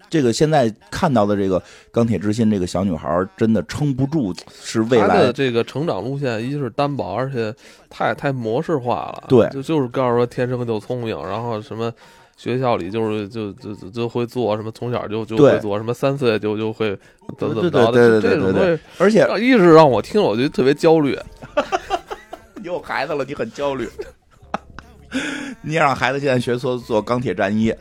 这个现在看到的这个钢铁之心，这个小女孩真的撑不住，是未来的这个成长路线，一是单薄，而且太太模式化了。对，就就是告诉说天生就聪明，然后什么学校里就是就就就会做什么，从小就就会做什么，三岁就就会怎么怎么着的这种东西。而且一直让我听，我就特别焦虑。你有孩子了，你很焦虑。你让孩子现在学做做钢铁战衣。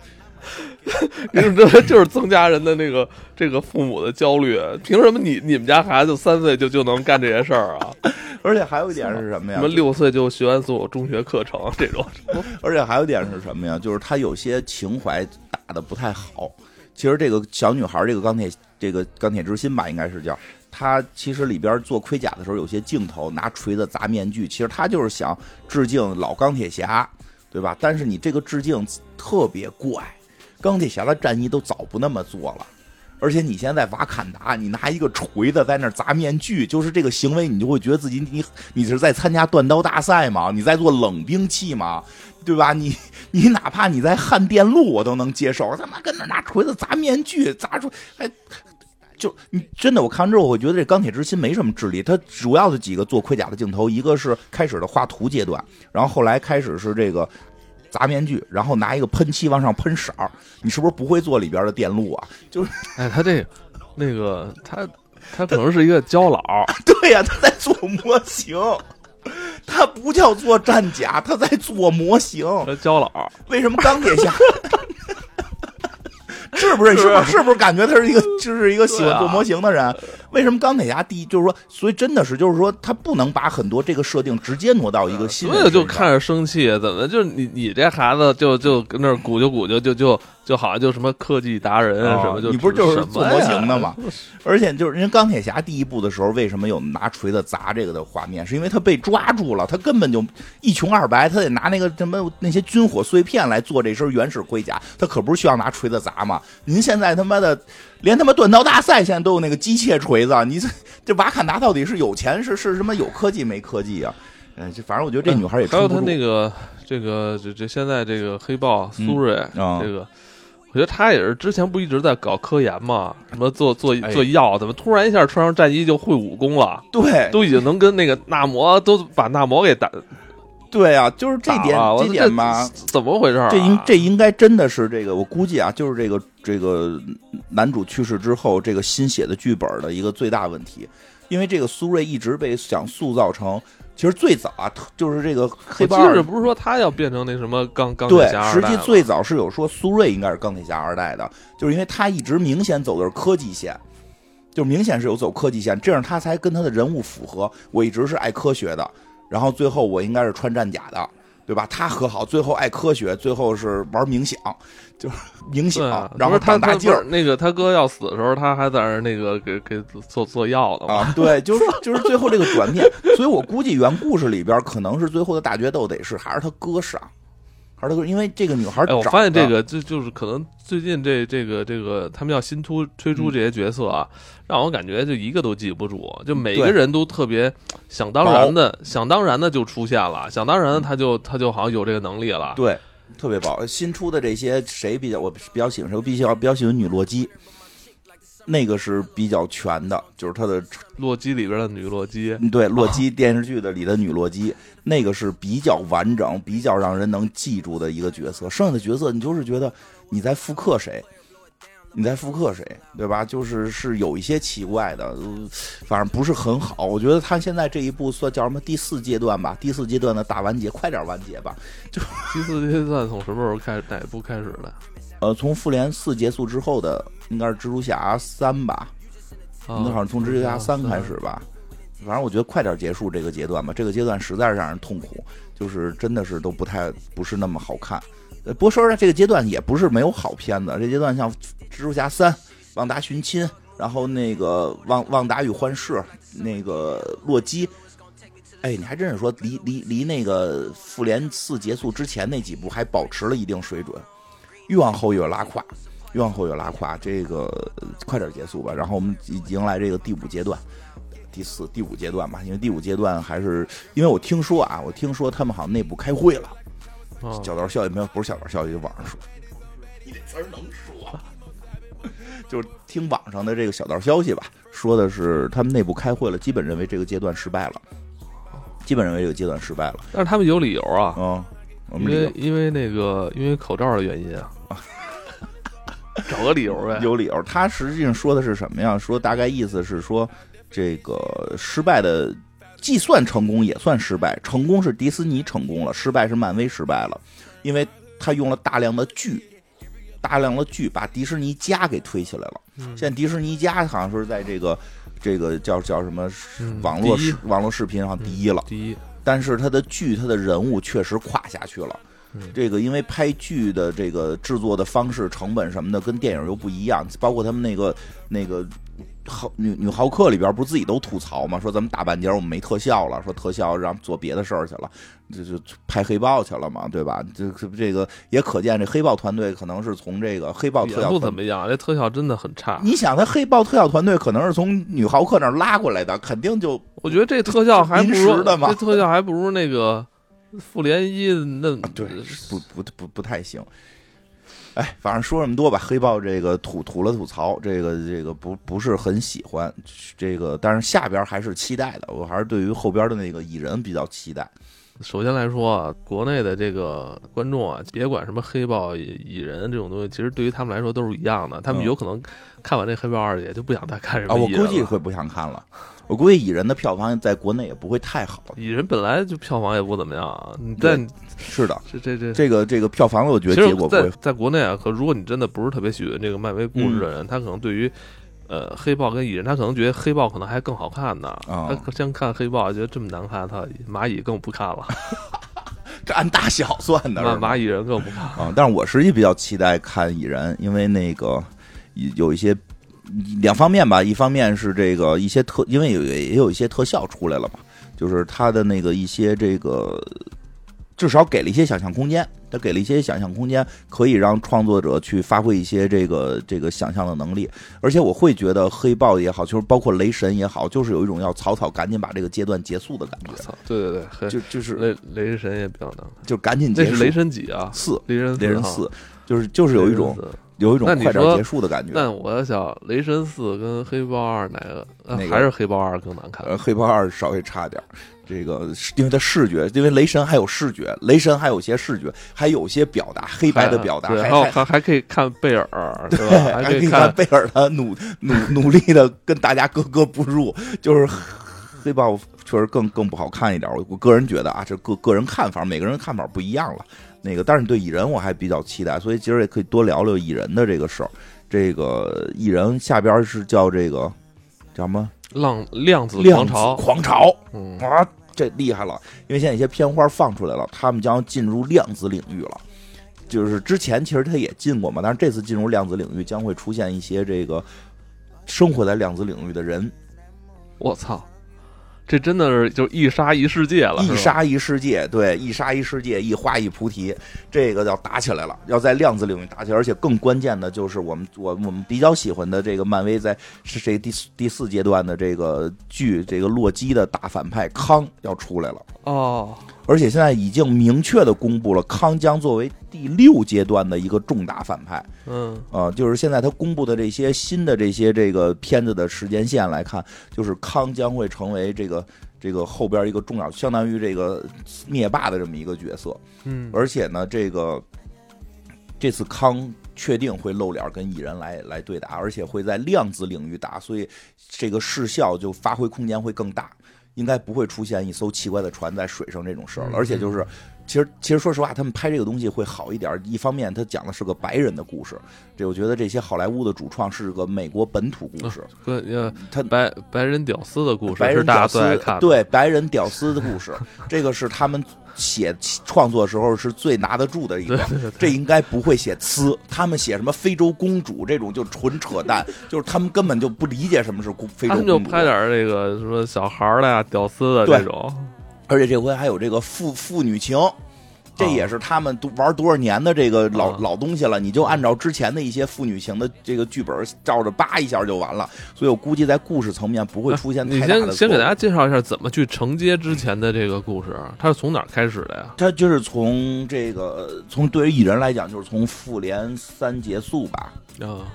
你这就是增加人的那个这个父母的焦虑。凭什么你你们家孩子三岁就就能干这些事儿啊？而且还有一点是什么呀？什么六岁就学完所有中学课程这种？而且还有一点是什么呀？就是他有些情怀打的不太好。其实这个小女孩，这个钢铁，这个钢铁之心吧，应该是叫她。其实里边做盔甲的时候，有些镜头拿锤子砸面具，其实他就是想致敬老钢铁侠，对吧？但是你这个致敬特别怪。钢铁侠的战衣都早不那么做了，而且你现在瓦坎达，你拿一个锤子在那砸面具，就是这个行为，你就会觉得自己你你是在参加断刀大赛吗？你在做冷兵器吗？对吧？你你哪怕你在焊电路，我都能接受。他妈跟那拿锤子砸面具，砸出还就你真的，我看完之后，我觉得这钢铁之心没什么智力。他主要的几个做盔甲的镜头，一个是开始的画图阶段，然后后来开始是这个。砸面具，然后拿一个喷漆往上喷色儿，你是不是不会做里边的电路啊？就是，哎，他这，那个他，他可能是一个胶佬。对呀，他在做模型，他不叫做战甲，他在做模型。胶佬，为什么钢铁侠？是不是？是不是？是不是感觉他是一个，就是一个喜欢做模型的人？为什么钢铁侠第一就是说，所以真的是就是说，他不能把很多这个设定直接挪到一个新。所以就看着生气，怎么就你你这孩子就就跟那儿鼓就鼓就就就。就好像就什么科技达人啊什么，就你不是就是做模型的吗？而且就是人家钢铁侠第一部的时候，为什么有拿锤子砸这个的画面？是因为他被抓住了，他根本就一穷二白，他得拿那个什么那些军火碎片来做这身原始盔甲，他可不是需要拿锤子砸吗？您现在他妈的连他妈断刀大赛现在都有那个机械锤子，你这这瓦坎达到底是有钱是是什么有科技没科技啊？嗯，这反正我觉得这女孩也还有他那个这个这这现在这个黑豹苏瑞这个。我觉得他也是之前不一直在搞科研嘛，什么做做做药，怎么突然一下穿上战衣就会武功了？对，都已经能跟那个纳摩都把纳摩给打。对啊，就是这点这点吧，怎么回事？这应这应该真的是这个，我估计啊，就是这个这个男主去世之后，这个新写的剧本的一个最大问题，因为这个苏瑞一直被想塑造成。其实最早啊，就是这个黑豹二，不是说他要变成那什么钢钢铁侠对，实际最早是有说苏瑞应该是钢铁侠二代的，就是因为他一直明显走的是科技线，就明显是有走科技线，这样他才跟他的人物符合。我一直是爱科学的，然后最后我应该是穿战甲的。对吧？他和好，最后爱科学，最后是玩冥想，就是冥想，然后他大劲儿。那个他哥要死的时候，他还在那那个给给做做药的啊！对，就是就是最后这个转变，所以我估计原故事里边可能是最后的大决斗得是还是他哥上。还是因为这个女孩，哎，我发现这个就就是可能最近这这个这个他们要新出推出这些角色啊，让我感觉就一个都记不住，就每个人都特别想当然的，想当然的就出现了，想当然的他就他就好像有这个能力了，对，特别棒。新出的这些谁比较我比较喜欢谁？我比较比较喜欢女洛基。那个是比较全的，就是他的洛基里边的女洛基，对，洛基电视剧的里的女洛基，那个是比较完整、比较让人能记住的一个角色。剩下的角色，你就是觉得你在复刻谁，你在复刻谁，对吧？就是是有一些奇怪的，反正不是很好。我觉得他现在这一部算叫什么第四阶段吧？第四阶段的大完结，快点完结吧！就第四阶段从什么时候开始？哪部开始的？呃，从复联四结束之后的，应该是蜘蛛侠三吧？那好像从蜘蛛侠三开始吧。反正我觉得快点结束这个阶段吧，这个阶段实在是让人痛苦，就是真的是都不太不是那么好看。呃，不过说实在，这个阶段也不是没有好片子。这阶段像蜘蛛侠三、旺达寻亲，然后那个旺旺达与幻视，那个洛基。哎，你还真是说离离离那个复联四结束之前那几部还保持了一定水准。越往后越拉胯，越往后越拉胯。这个快点结束吧，然后我们迎来这个第五阶段，第四、第五阶段吧。因为第五阶段还是因为我听说啊，我听说他们好像内部开会了，小道消息没有，不是小道消息，就网上说。你这词儿能说？就是听网上的这个小道消息吧，说的是他们内部开会了，基本认为这个阶段失败了，基本认为这个阶段失败了。但是他们有理由啊，嗯，因为因为那个因为口罩的原因啊，找个理由呗。有理由，他实际上说的是什么呀？说大概意思是说，这个失败的计算成功也算失败，成功是迪士尼成功了，失败是漫威失败了，因为他用了大量的剧。大量的剧把迪士尼家给推起来了。现在迪士尼家好像是在这个这个叫叫什么网络网络视频上第一了。第一，但是他的剧他的人物确实垮下去了。这个因为拍剧的这个制作的方式、成本什么的跟电影又不一样，包括他们那个那个。好女女浩克里边不是自己都吐槽吗？说咱们大半截我们没特效了，说特效让做别的事儿去了，就就拍黑豹去了嘛，对吧？这这个也可见，这黑豹团队可能是从这个黑豹特效不怎么样，这特效真的很差。你想，他黑豹特效团队可能是从女浩克那儿拉过来的，肯定就我觉得这特效还不如 这特效还不如那个复联一那对不不不不太行。哎，反正说这么多吧。黑豹这个吐吐了吐槽，这个这个不不是很喜欢这个，但是下边还是期待的。我还是对于后边的那个蚁人比较期待。首先来说啊，国内的这个观众啊，别管什么黑豹、蚁人这种东西，其实对于他们来说都是一样的。他们有可能看完这黑豹二也就不想再看什么。啊，我估计会不想看了。我估计蚁人的票房在国内也不会太好。蚁人本来就票房也不怎么样，但是的，这这这这个这个票房，我觉得结果在在国内啊，可如果你真的不是特别喜欢这个漫威故事的人，他可能对于呃黑豹跟蚁人，他可能觉得黑豹可能还更好看呢。他先看黑豹，觉得这么难看，他蚂蚁更不看了。这按大小算的，蚂蚂蚁人更不看啊。但是我实际比较期待看蚁人，因为那个有一些。两方面吧，一方面是这个一些特，因为有也有一些特效出来了嘛，就是它的那个一些这个，至少给了一些想象空间，它给了一些想象空间，可以让创作者去发挥一些这个这个想象的能力。而且我会觉得黑豹也好，就是包括雷神也好，就是有一种要草草赶紧把这个阶段结束的感觉。对对对，就就是雷雷神也比较难，就赶紧结束。雷神几啊？四，雷神雷神四，就是就是有一种。有一种快点结束的感觉。但我想，《雷神四》跟《黑豹二》哪个？还是《黑豹二》更难看？《黑豹二》稍微差点。这个因为它视觉，因为雷神还有视觉，雷神还有些视觉，还有些表达，黑白的表达，还还还可以看贝尔，对吧？还可以看贝尔他努努努力的跟大家格格不入。就是黑豹确实更更不好看一点。我我个人觉得啊，这个个人看法，每个人看法不一样了。那个，但是对蚁人我还比较期待，所以今儿也可以多聊聊蚁人的这个事儿。这个蚁人下边是叫这个叫什么？浪量子狂潮，狂潮啊，这厉害了！因为现在一些片花放出来了，他们将进入量子领域了。就是之前其实他也进过嘛，但是这次进入量子领域将会出现一些这个生活在量子领域的人。我操！这真的是就一杀一世界了，一杀一世界，对，一杀一世界，一花一菩提，这个要打起来了，要在量子领域打起来，而且更关键的就是我们我我们比较喜欢的这个漫威在是这第四第四阶段的这个剧，这个洛基的大反派康要出来了哦。而且现在已经明确的公布了，康将作为第六阶段的一个重大反派。嗯，啊，就是现在他公布的这些新的这些这个片子的时间线来看，就是康将会成为这个这个后边一个重要，相当于这个灭霸的这么一个角色。嗯，而且呢，这个这次康确定会露脸跟蚁人来来对打，而且会在量子领域打，所以这个视效就发挥空间会更大。应该不会出现一艘奇怪的船在水上这种事儿了，而且就是，其实其实说实话，他们拍这个东西会好一点。一方面，他讲的是个白人的故事，这我觉得这些好莱坞的主创是个美国本土故事，呃，他白白人屌丝的故事，白人屌丝对白人屌丝的故事，这个是他们。写创作时候是最拿得住的一个，这应该不会写呲。他们写什么非洲公主这种就纯扯淡，就是他们根本就不理解什么是公非洲公主。他们就拍点这个什么小孩的呀、屌丝的这种。而且这回还有这个父父女情，这也是他们玩多少年的这个老老东西了。你就按照之前的一些父女情的这个剧本，照着扒一下就完了。所以我估计在故事层面不会出现太大的。你先先给大家介绍一下怎么去承接之前的这个故事，它是从哪儿开始的呀？它就是从这个从对于蚁人来讲，就是从复联三结束吧。啊。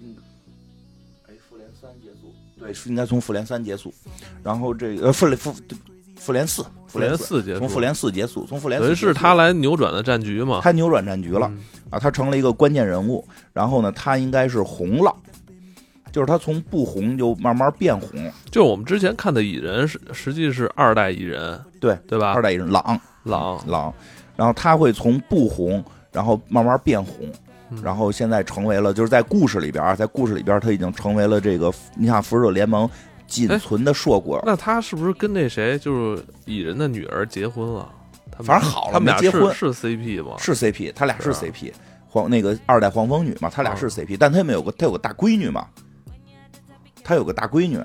嗯。哎，复联三结束对，是应该从复联三结束，然后这个复联复复联四，复联四结束，从复联四结束，从复联四是他来扭转的战局嘛？他扭转战局了啊！他成了一个关键人物，然后呢，他应该是红了，就是他从不红就慢慢变红。就我们之前看的蚁人是实际是二代蚁人，对对吧？二代蚁人朗朗朗，然后他会从不红，然后慢慢变红。然后现在成为了，就是在故事里边在故事里边他已经成为了这个，你看复仇者联盟仅存的硕果。那他是不是跟那谁，就是蚁人的女儿结婚了？反正好了，他们俩结婚是 CP 吗？是 CP，他俩是 CP，黄那个二代黄蜂女嘛，他俩是 CP，但他们有个他有个大闺女嘛，他有个大闺女。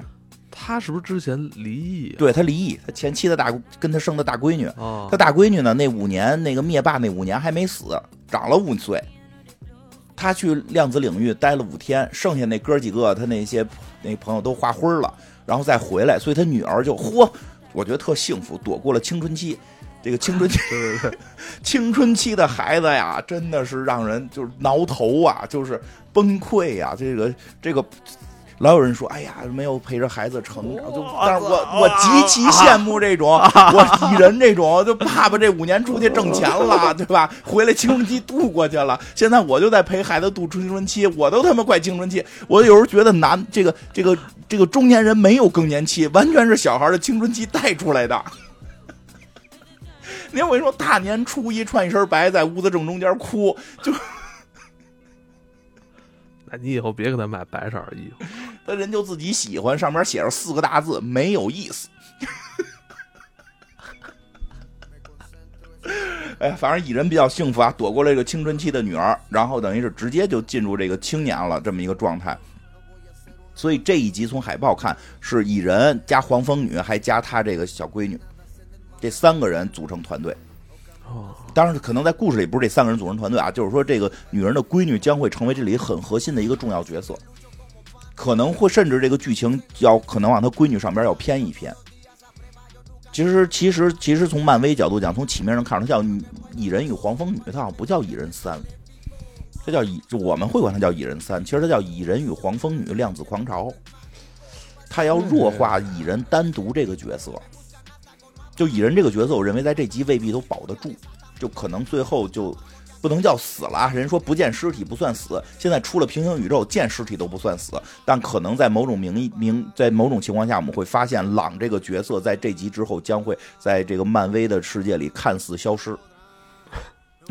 他是不是之前离异？对他离异，他前妻的大跟他生的大闺女。他大闺女呢？那五年那个灭霸那五年还没死，长了五岁。他去量子领域待了五天，剩下那哥几个他那些那朋友都化灰了，然后再回来，所以他女儿就嚯，我觉得特幸福，躲过了青春期。这个青春期，青春期的孩子呀，真的是让人就是挠头啊，就是崩溃呀，这个这个。老有人说：“哎呀，没有陪着孩子成长，就但是我我极其羡慕这种 我蚁人这种，就爸爸这五年出去挣钱了，对吧？回来青春期度过去了，现在我就在陪孩子度青春期，我都他妈快青春期。我有时候觉得男这个这个这个中年人没有更年期，完全是小孩的青春期带出来的。你看我跟你说，大年初一穿一身白，在屋子正中间哭，就。”那你以后别给他买白色衣服，他人就自己喜欢，上面写着四个大字，没有意思。哎，反正蚁人比较幸福啊，躲过了这个青春期的女儿，然后等于是直接就进入这个青年了这么一个状态。所以这一集从海报看是蚁人加黄蜂女，还加他这个小闺女，这三个人组成团队。当然，可能在故事里不是这三个人组成团队啊，就是说这个女人的闺女将会成为这里很核心的一个重要角色，可能会甚至这个剧情要可能往她闺女上边要偏一偏。其实，其实，其实从漫威角度讲，从起名上看，它叫《蚁人与黄蜂女》，它好像不叫《蚁人三》，这叫蚁，我们会管它叫《蚁人三》，其实它叫《蚁人与黄蜂女：量子狂潮》，它要弱化蚁人单独这个角色。就蚁人这个角色，我认为在这集未必都保得住。就可能最后就不能叫死了，人说不见尸体不算死。现在出了平行宇宙，见尸体都不算死，但可能在某种名义名，在某种情况下，我们会发现朗这个角色在这集之后将会在这个漫威的世界里看似消失。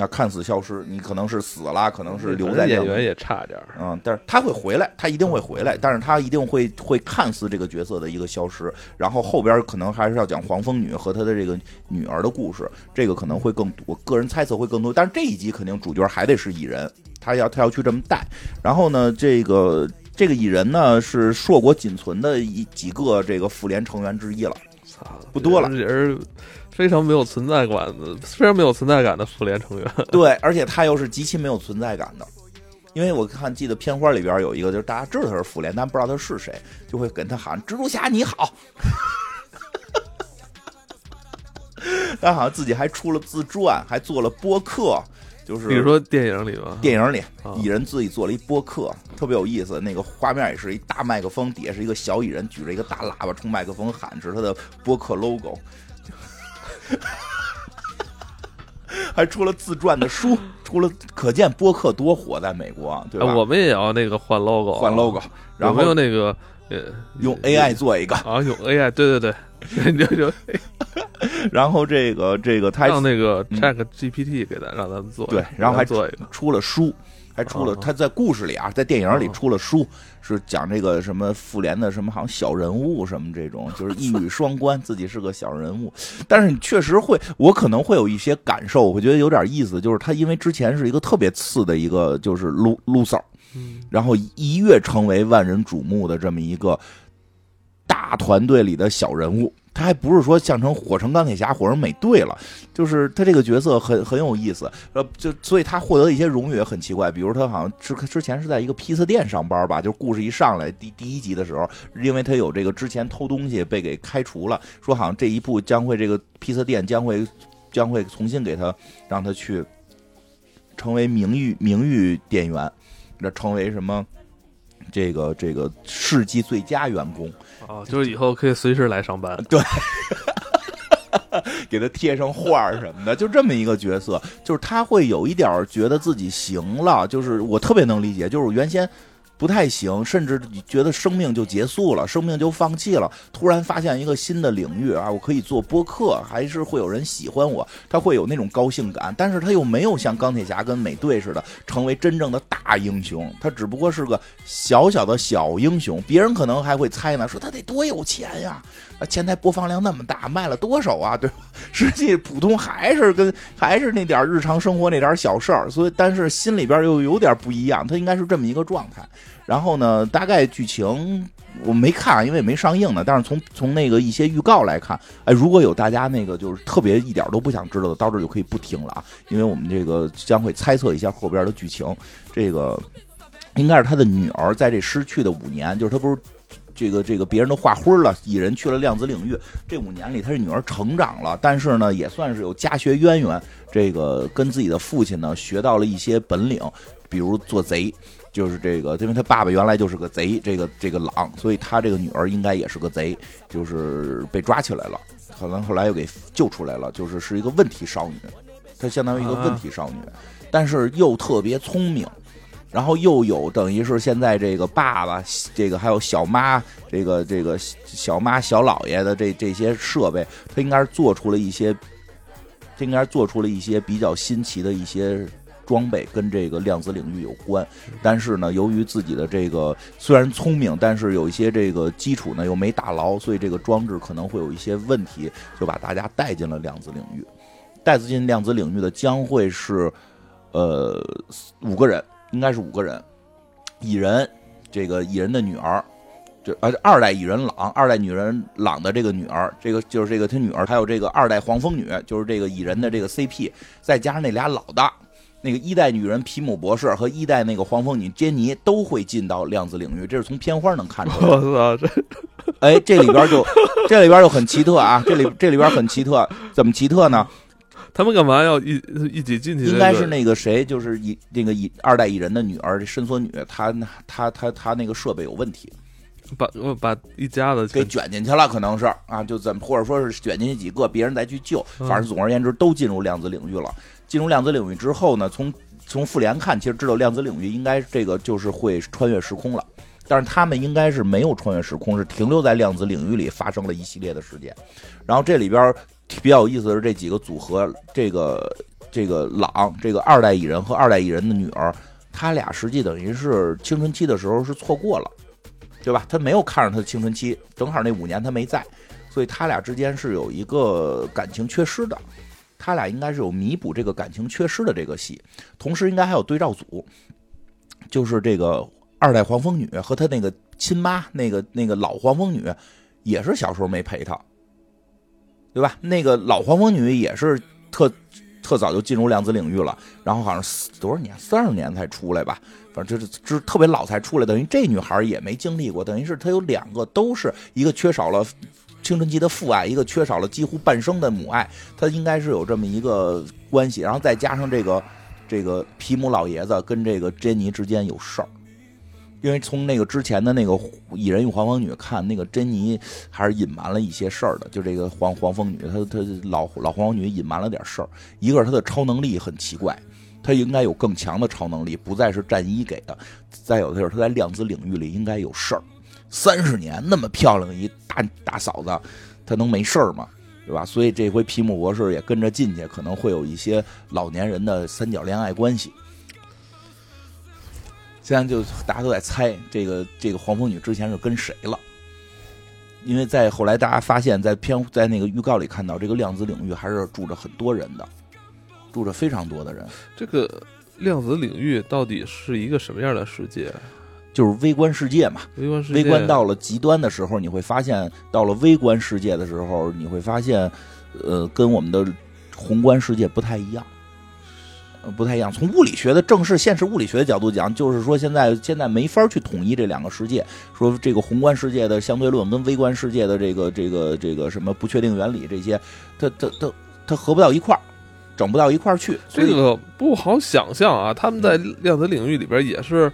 那看似消失，你可能是死了，可能是留在演员也差点儿。嗯，但是他会回来，他一定会回来，但是他一定会会看似这个角色的一个消失，然后后边可能还是要讲黄蜂女和她的这个女儿的故事，这个可能会更多，个人猜测会更多，但是这一集肯定主角还得是蚁人，他要他要去这么带，然后呢，这个这个蚁人呢是硕果仅存的一几个这个复联成员之一了，不多了。非常没有存在感的，非常没有存在感的复联成员。对，而且他又是极其没有存在感的，因为我看记得片花里边有一个，就是大家知道他是复联，但不知道他是谁，就会跟他喊“蜘蛛侠你好”。他好像自己还出了自传，还做了播客，就是比如说电影里吧，电影里蚁人自己做了一播客，特别有意思。那个画面也是一大麦克风，底下是一个小蚁人举着一个大喇叭冲麦克风喊，是他的播客 logo。还出了自传的书，出了，可见播客多火，在美国，对吧？我们也要那个换 logo，换 logo，然后那个呃，用 AI 做一个啊，用 AI，对对对，就就，然后这个这个他让那个 Chat GPT 给咱让咱们做，对，然后还做一个出了书。还出了，他在故事里啊，在电影里出了书，是讲这个什么复联的什么好像小人物什么这种，就是一语双关，自己是个小人物。但是你确实会，我可能会有一些感受，我觉得有点意思，就是他因为之前是一个特别次的一个就是 loser，然后一跃成为万人瞩目的这么一个大团队里的小人物。他还不是说像成火成钢铁侠、火成美队了，就是他这个角色很很有意思，呃，就所以他获得一些荣誉也很奇怪，比如他好像之之前是在一个披萨店上班吧，就故事一上来第第一集的时候，因为他有这个之前偷东西被给开除了，说好像这一部将会这个披萨店将会将会重新给他让他去成为名誉名誉店员，那成为什么这个这个世纪最佳员工。哦，就是以后可以随时来上班。对，给他贴上画儿什么的，就这么一个角色，就是他会有一点觉得自己行了，就是我特别能理解，就是原先。不太行，甚至觉得生命就结束了，生命就放弃了。突然发现一个新的领域啊，我可以做播客，还是会有人喜欢我，他会有那种高兴感。但是他又没有像钢铁侠跟美队似的成为真正的大英雄，他只不过是个小小的小英雄。别人可能还会猜呢，说他得多有钱呀，啊，前台播放量那么大，卖了多少啊？对吧？实际普通还是跟还是那点日常生活那点小事儿，所以但是心里边又有点不一样，他应该是这么一个状态。然后呢，大概剧情我没看，因为没上映呢。但是从从那个一些预告来看，哎，如果有大家那个就是特别一点都不想知道的，到这就可以不听了啊，因为我们这个将会猜测一下后边的剧情。这个应该是他的女儿在这失去的五年，就是他不是这个这个别人都化灰了，蚁人去了量子领域，这五年里他是女儿成长了，但是呢也算是有家学渊源，这个跟自己的父亲呢学到了一些本领，比如做贼。就是这个，因为他爸爸原来就是个贼，这个这个狼，所以他这个女儿应该也是个贼，就是被抓起来了，可能后来又给救出来了，就是是一个问题少女，她相当于一个问题少女，但是又特别聪明，然后又有等于是现在这个爸爸，这个还有小妈，这个这个小妈小姥爷的这这些设备，他应该是做出了一些，应该做出了一些比较新奇的一些。装备跟这个量子领域有关，但是呢，由于自己的这个虽然聪明，但是有一些这个基础呢又没打牢，所以这个装置可能会有一些问题，就把大家带进了量子领域。带进量子领域的将会是，呃，五个人，应该是五个人。蚁人，这个蚁人的女儿，就呃二代蚁人朗，二代女人朗的这个女儿，这个就是这个他女儿，还有这个二代黄蜂女，就是这个蚁人的这个 CP，再加上那俩老大。那个一代女人皮姆博士和一代那个黄蜂女杰尼都会进到量子领域，这是从片花能看出来。我操，这，哎，这里边就这里边就很奇特啊，这里这里边很奇特，怎么奇特呢？他们干嘛要一一起进去？应该是那个谁，就是一那个一二代蚁人的女儿伸缩女，她她她她那个设备有问题，把把一家子给卷进去了，可能是啊，就怎么或者说是卷进去几个，别人再去救，反正总而言之都进入量子领域了。进入量子领域之后呢，从从复联看，其实知道量子领域应该这个就是会穿越时空了，但是他们应该是没有穿越时空，是停留在量子领域里发生了一系列的事件。然后这里边比较有意思的是这几个组合，这个这个朗，这个二代蚁人和二代蚁人的女儿，他俩实际等于是青春期的时候是错过了，对吧？他没有看上他的青春期，正好那五年他没在，所以他俩之间是有一个感情缺失的。他俩应该是有弥补这个感情缺失的这个戏，同时应该还有对照组，就是这个二代黄蜂女和她那个亲妈，那个那个老黄蜂女，也是小时候没陪她，对吧？那个老黄蜂女也是特特早就进入量子领域了，然后好像多少年，三十年才出来吧，反正就是是特别老才出来，等于这女孩也没经历过，等于是她有两个都是一个缺少了。青春期的父爱，一个缺少了几乎半生的母爱，他应该是有这么一个关系，然后再加上这个这个皮姆老爷子跟这个珍妮之间有事儿，因为从那个之前的那个蚁人与黄蜂女看，那个珍妮还是隐瞒了一些事儿的，就这个黄黄蜂女，她她老老黄蜂女隐瞒了点事儿，一个是她的超能力很奇怪，她应该有更强的超能力，不再是战衣给的，再有的就是她在量子领域里应该有事儿。三十年那么漂亮一大大嫂子，她能没事儿吗？对吧？所以这回皮姆博士也跟着进去，可能会有一些老年人的三角恋爱关系。现在就大家都在猜，这个这个黄蜂女之前是跟谁了？因为在后来大家发现，在片在那个预告里看到，这个量子领域还是住着很多人的，住着非常多的人。这个量子领域到底是一个什么样的世界？就是微观世界嘛。微观世界，微观到了极端的时候，你会发现，到了微观世界的时候，你会发现，呃，跟我们的宏观世界不太一样。不太一样。从物理学的正式现实物理学的角度讲，就是说现在现在没法去统一这两个世界。说这个宏观世界的相对论跟微观世界的这个这个这个什么不确定原理这些，它它它它合不到一块儿，整不到一块儿去。这个不好想象啊！他们在量子领域里边也是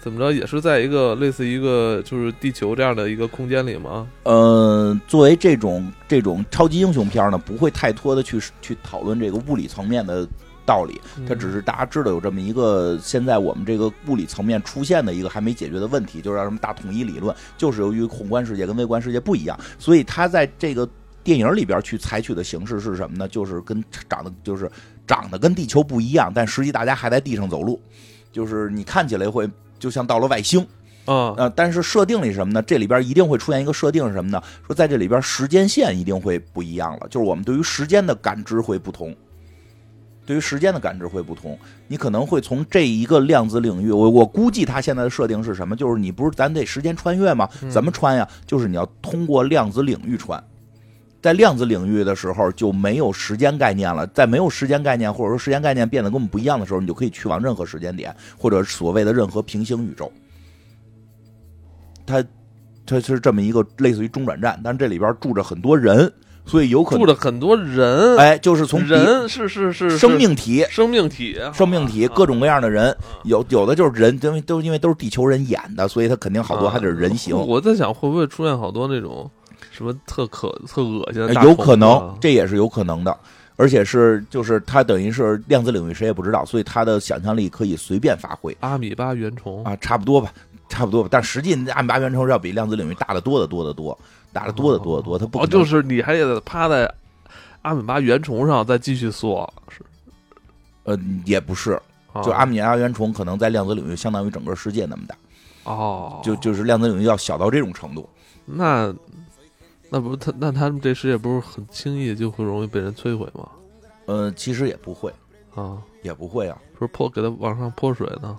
怎么着，也是在一个类似一个就是地球这样的一个空间里吗？呃，作为这种这种超级英雄片呢，不会太多的去去讨论这个物理层面的。道理，它只是大家知道有这么一个现在我们这个物理层面出现的一个还没解决的问题，就是叫什么大统一理论，就是由于宏观世界跟微观世界不一样，所以它在这个电影里边去采取的形式是什么呢？就是跟长得就是长得跟地球不一样，但实际大家还在地上走路，就是你看起来会就像到了外星，啊呃，但是设定里什么呢？这里边一定会出现一个设定是什么呢？说在这里边时间线一定会不一样了，就是我们对于时间的感知会不同。对于时间的感知会不同，你可能会从这一个量子领域，我我估计它现在的设定是什么？就是你不是咱得时间穿越吗？怎么穿呀？就是你要通过量子领域穿，在量子领域的时候就没有时间概念了，在没有时间概念或者说时间概念变得跟我们不一样的时候，你就可以去往任何时间点或者所谓的任何平行宇宙。它它是这么一个类似于中转站，但这里边住着很多人。所以有可能住着很多人，哎，就是从人是是是生命体，生命体，生命体，各种各样的人，有有的就是人，因为都因为都是地球人演的，所以他肯定好多还得是人形。我在想会不会出现好多那种什么特可特恶心的，有可能，这也是有可能的，而且是就是他等于是量子领域谁也不知道，所以他的想象力可以随便发挥。阿米巴原虫啊，差不多吧，差不多吧，但实际阿米巴原虫是要比量子领域大得多得多得多。大得多得多得多，它不就是你还得趴在阿米巴原虫上再继续缩是？呃，也不是，就阿米巴原虫可能在量子领域相当于整个世界那么大哦，就就是量子领域要小到这种程度，那那不他那他们这世界不是很轻易就会容易被人摧毁吗？呃，其实也不会啊，也不会啊，不是泼给他往上泼水呢？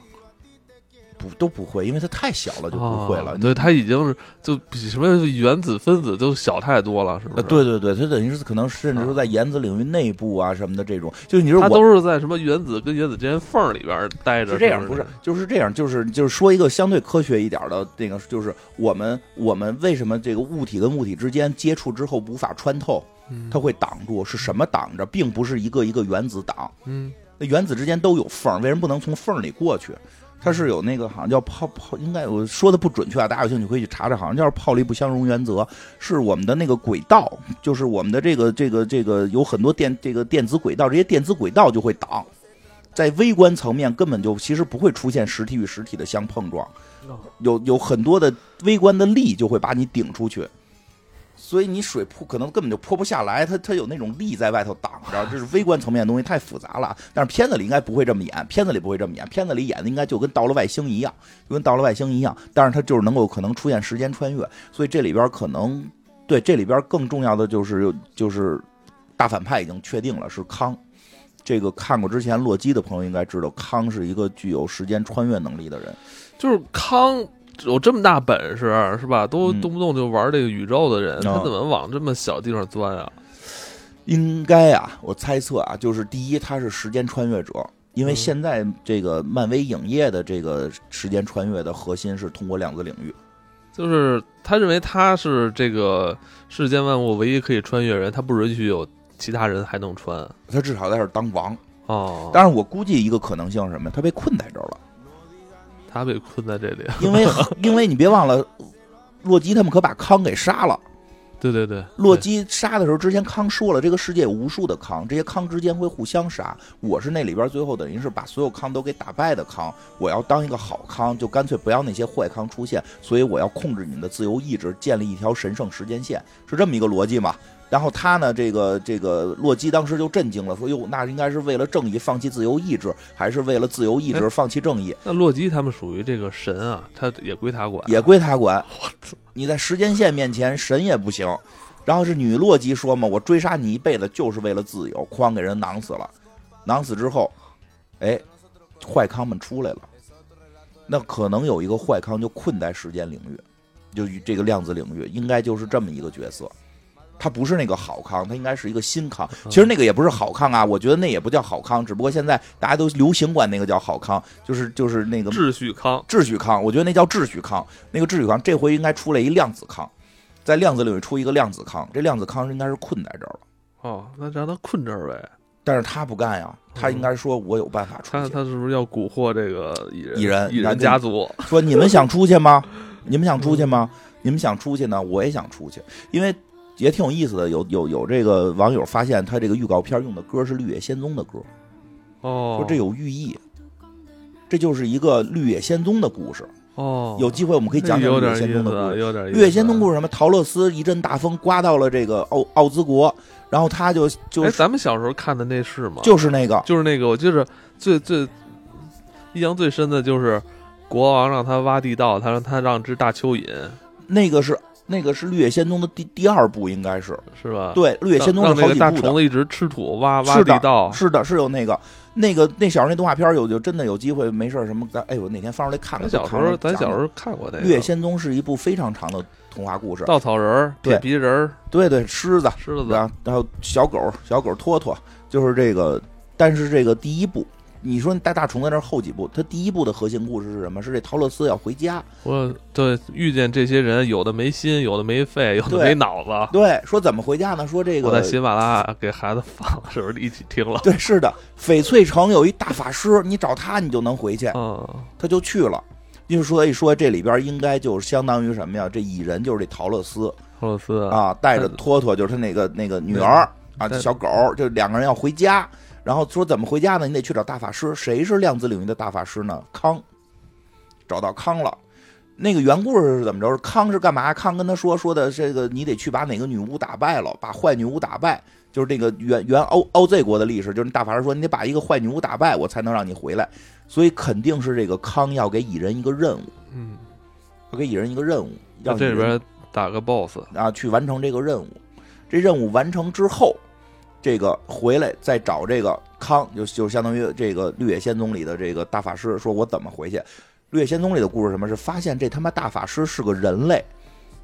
不都不会，因为它太小了就不会了。对，它已经是就比什么原子分子都小太多了，是不是？对对对，它等于是可能甚至说在原子领域内部啊什么的这种，就你说它都是在什么原子跟原子之间缝里边待着。是这样，不是就是这样，就是就是说一个相对科学一点的那个，就是我们我们为什么这个物体跟物体之间接触之后无法穿透，它会挡住？是什么挡着？并不是一个一个原子挡。嗯，那原子之间都有缝，为什么不能从缝里过去？它是有那个好像叫泡泡，应该我说的不准确啊，大家有兴趣可以去查查，好像叫泡利不相容原则，是我们的那个轨道，就是我们的这个这个这个有很多电这个电子轨道，这些电子轨道就会挡，在微观层面根本就其实不会出现实体与实体的相碰撞，有有很多的微观的力就会把你顶出去。所以你水泼可能根本就泼不下来，它它有那种力在外头挡着，这是微观层面的东西太复杂了。但是片子里应该不会这么演，片子里不会这么演，片子里演的应该就跟到了外星一样，就跟到了外星一样。但是它就是能够可能出现时间穿越，所以这里边可能对这里边更重要的就是就是大反派已经确定了是康。这个看过之前洛基的朋友应该知道，康是一个具有时间穿越能力的人，就是康。有这么大本事是吧？都动不动就玩这个宇宙的人，他怎么往这么小地方钻啊？应该啊，我猜测啊，就是第一，他是时间穿越者，因为现在这个漫威影业的这个时间穿越的核心是通过量子领域，就是他认为他是这个世间万物唯一可以穿越人，他不允许有其他人还能穿，他至少在这当王哦。但是我估计一个可能性是什么？他被困在这儿了。他被困在这里，因为 因为你别忘了，洛基他们可把康给杀了。对对对，洛基杀的时候，之前康说了，这个世界有无数的康，这些康之间会互相杀。我是那里边最后等于是把所有康都给打败的康，我要当一个好康，就干脆不要那些坏康出现，所以我要控制你们的自由意志，建立一条神圣时间线，是这么一个逻辑嘛？然后他呢，这个这个洛基当时就震惊了，说：“哟，那应该是为了正义放弃自由意志，还是为了自由意志放弃正义？”那洛基他们属于这个神啊，他也归他管，也归他管。你在时间线面前，神也不行。然后是女洛基说嘛：“我追杀你一辈子就是为了自由。”哐，给人囊死了。囊死之后，哎，坏康们出来了。那可能有一个坏康就困在时间领域，就这个量子领域，应该就是这么一个角色。他不是那个好康，它应该是一个新康。其实那个也不是好康啊，我觉得那也不叫好康，只不过现在大家都流行管那个叫好康，就是就是那个秩序康。秩序康，我觉得那叫秩序康。那个秩序康这回应该出来一量子康，在量子领域出一个量子康，这量子康应该是困在这儿了。哦，那让他困这儿呗。但是他不干呀，他应该说我有办法出去。他他是不是要蛊惑这个蚁人？蚁人蚁人家族说：“你们想出去吗？你们想出去吗？你们想出去呢？我也想出去，因为。”也挺有意思的，有有有这个网友发现他这个预告片用的歌是绿野仙踪的歌，哦，说这有寓意，这就是一个绿野仙踪的故事，哦，有机会我们可以讲讲绿野仙踪的故事。有点绿野仙踪故事什么？陶乐斯一阵大风刮到了这个奥奥兹国，然后他就就哎，咱们小时候看的那是吗？就是那个，就是那个，我就是最最印象最深的就是国王让他挖地道，他让他让只大蚯蚓，那个是。那个是《绿野仙踪》的第第二部，应该是是吧？对，《绿野仙踪》是好几部的。大虫子一直吃土，挖挖地道。是的，是有那个那个那小时候那动画片有就真的有机会没事什么？咱哎我哪天翻出来看看。小时候咱小时候看过那个《绿野仙踪》是一部非常长的童话故事。稻草人、铁皮人，对对，狮子、狮子，然后小狗、小狗托托，就是这个。但是这个第一部。你说带大虫在那后几部，他第一部的核心故事是什么？是这陶乐斯要回家。我对遇见这些人，有的没心，有的没肺，有的没脑子。对，说怎么回家呢？说这个我在喜马拉雅给孩子放了，是不是一起听了？对，是的。翡翠城有一大法师，你找他，你就能回去。嗯，他就去了。就说一说这里边应该就是相当于什么呀？这蚁人就是这陶乐斯。陶乐斯啊，带着托托，就是他那个那个女儿啊，小狗，就两个人要回家。然后说怎么回家呢？你得去找大法师。谁是量子领域的大法师呢？康，找到康了。那个原故事是怎么着？康是干嘛？康跟他说说的这个，你得去把哪个女巫打败了，把坏女巫打败。就是这个原原欧欧 Z 国的历史，就是大法师说你得把一个坏女巫打败，我才能让你回来。所以肯定是这个康要给蚁人一个任务，嗯，要给蚁人一个任务，要这里边打个 BOSS 啊，去完成这个任务。这任务完成之后。这个回来再找这个康，就就相当于这个《绿野仙踪》里的这个大法师，说我怎么回去？《绿野仙踪》里的故事什么是发现这他妈大法师是个人类，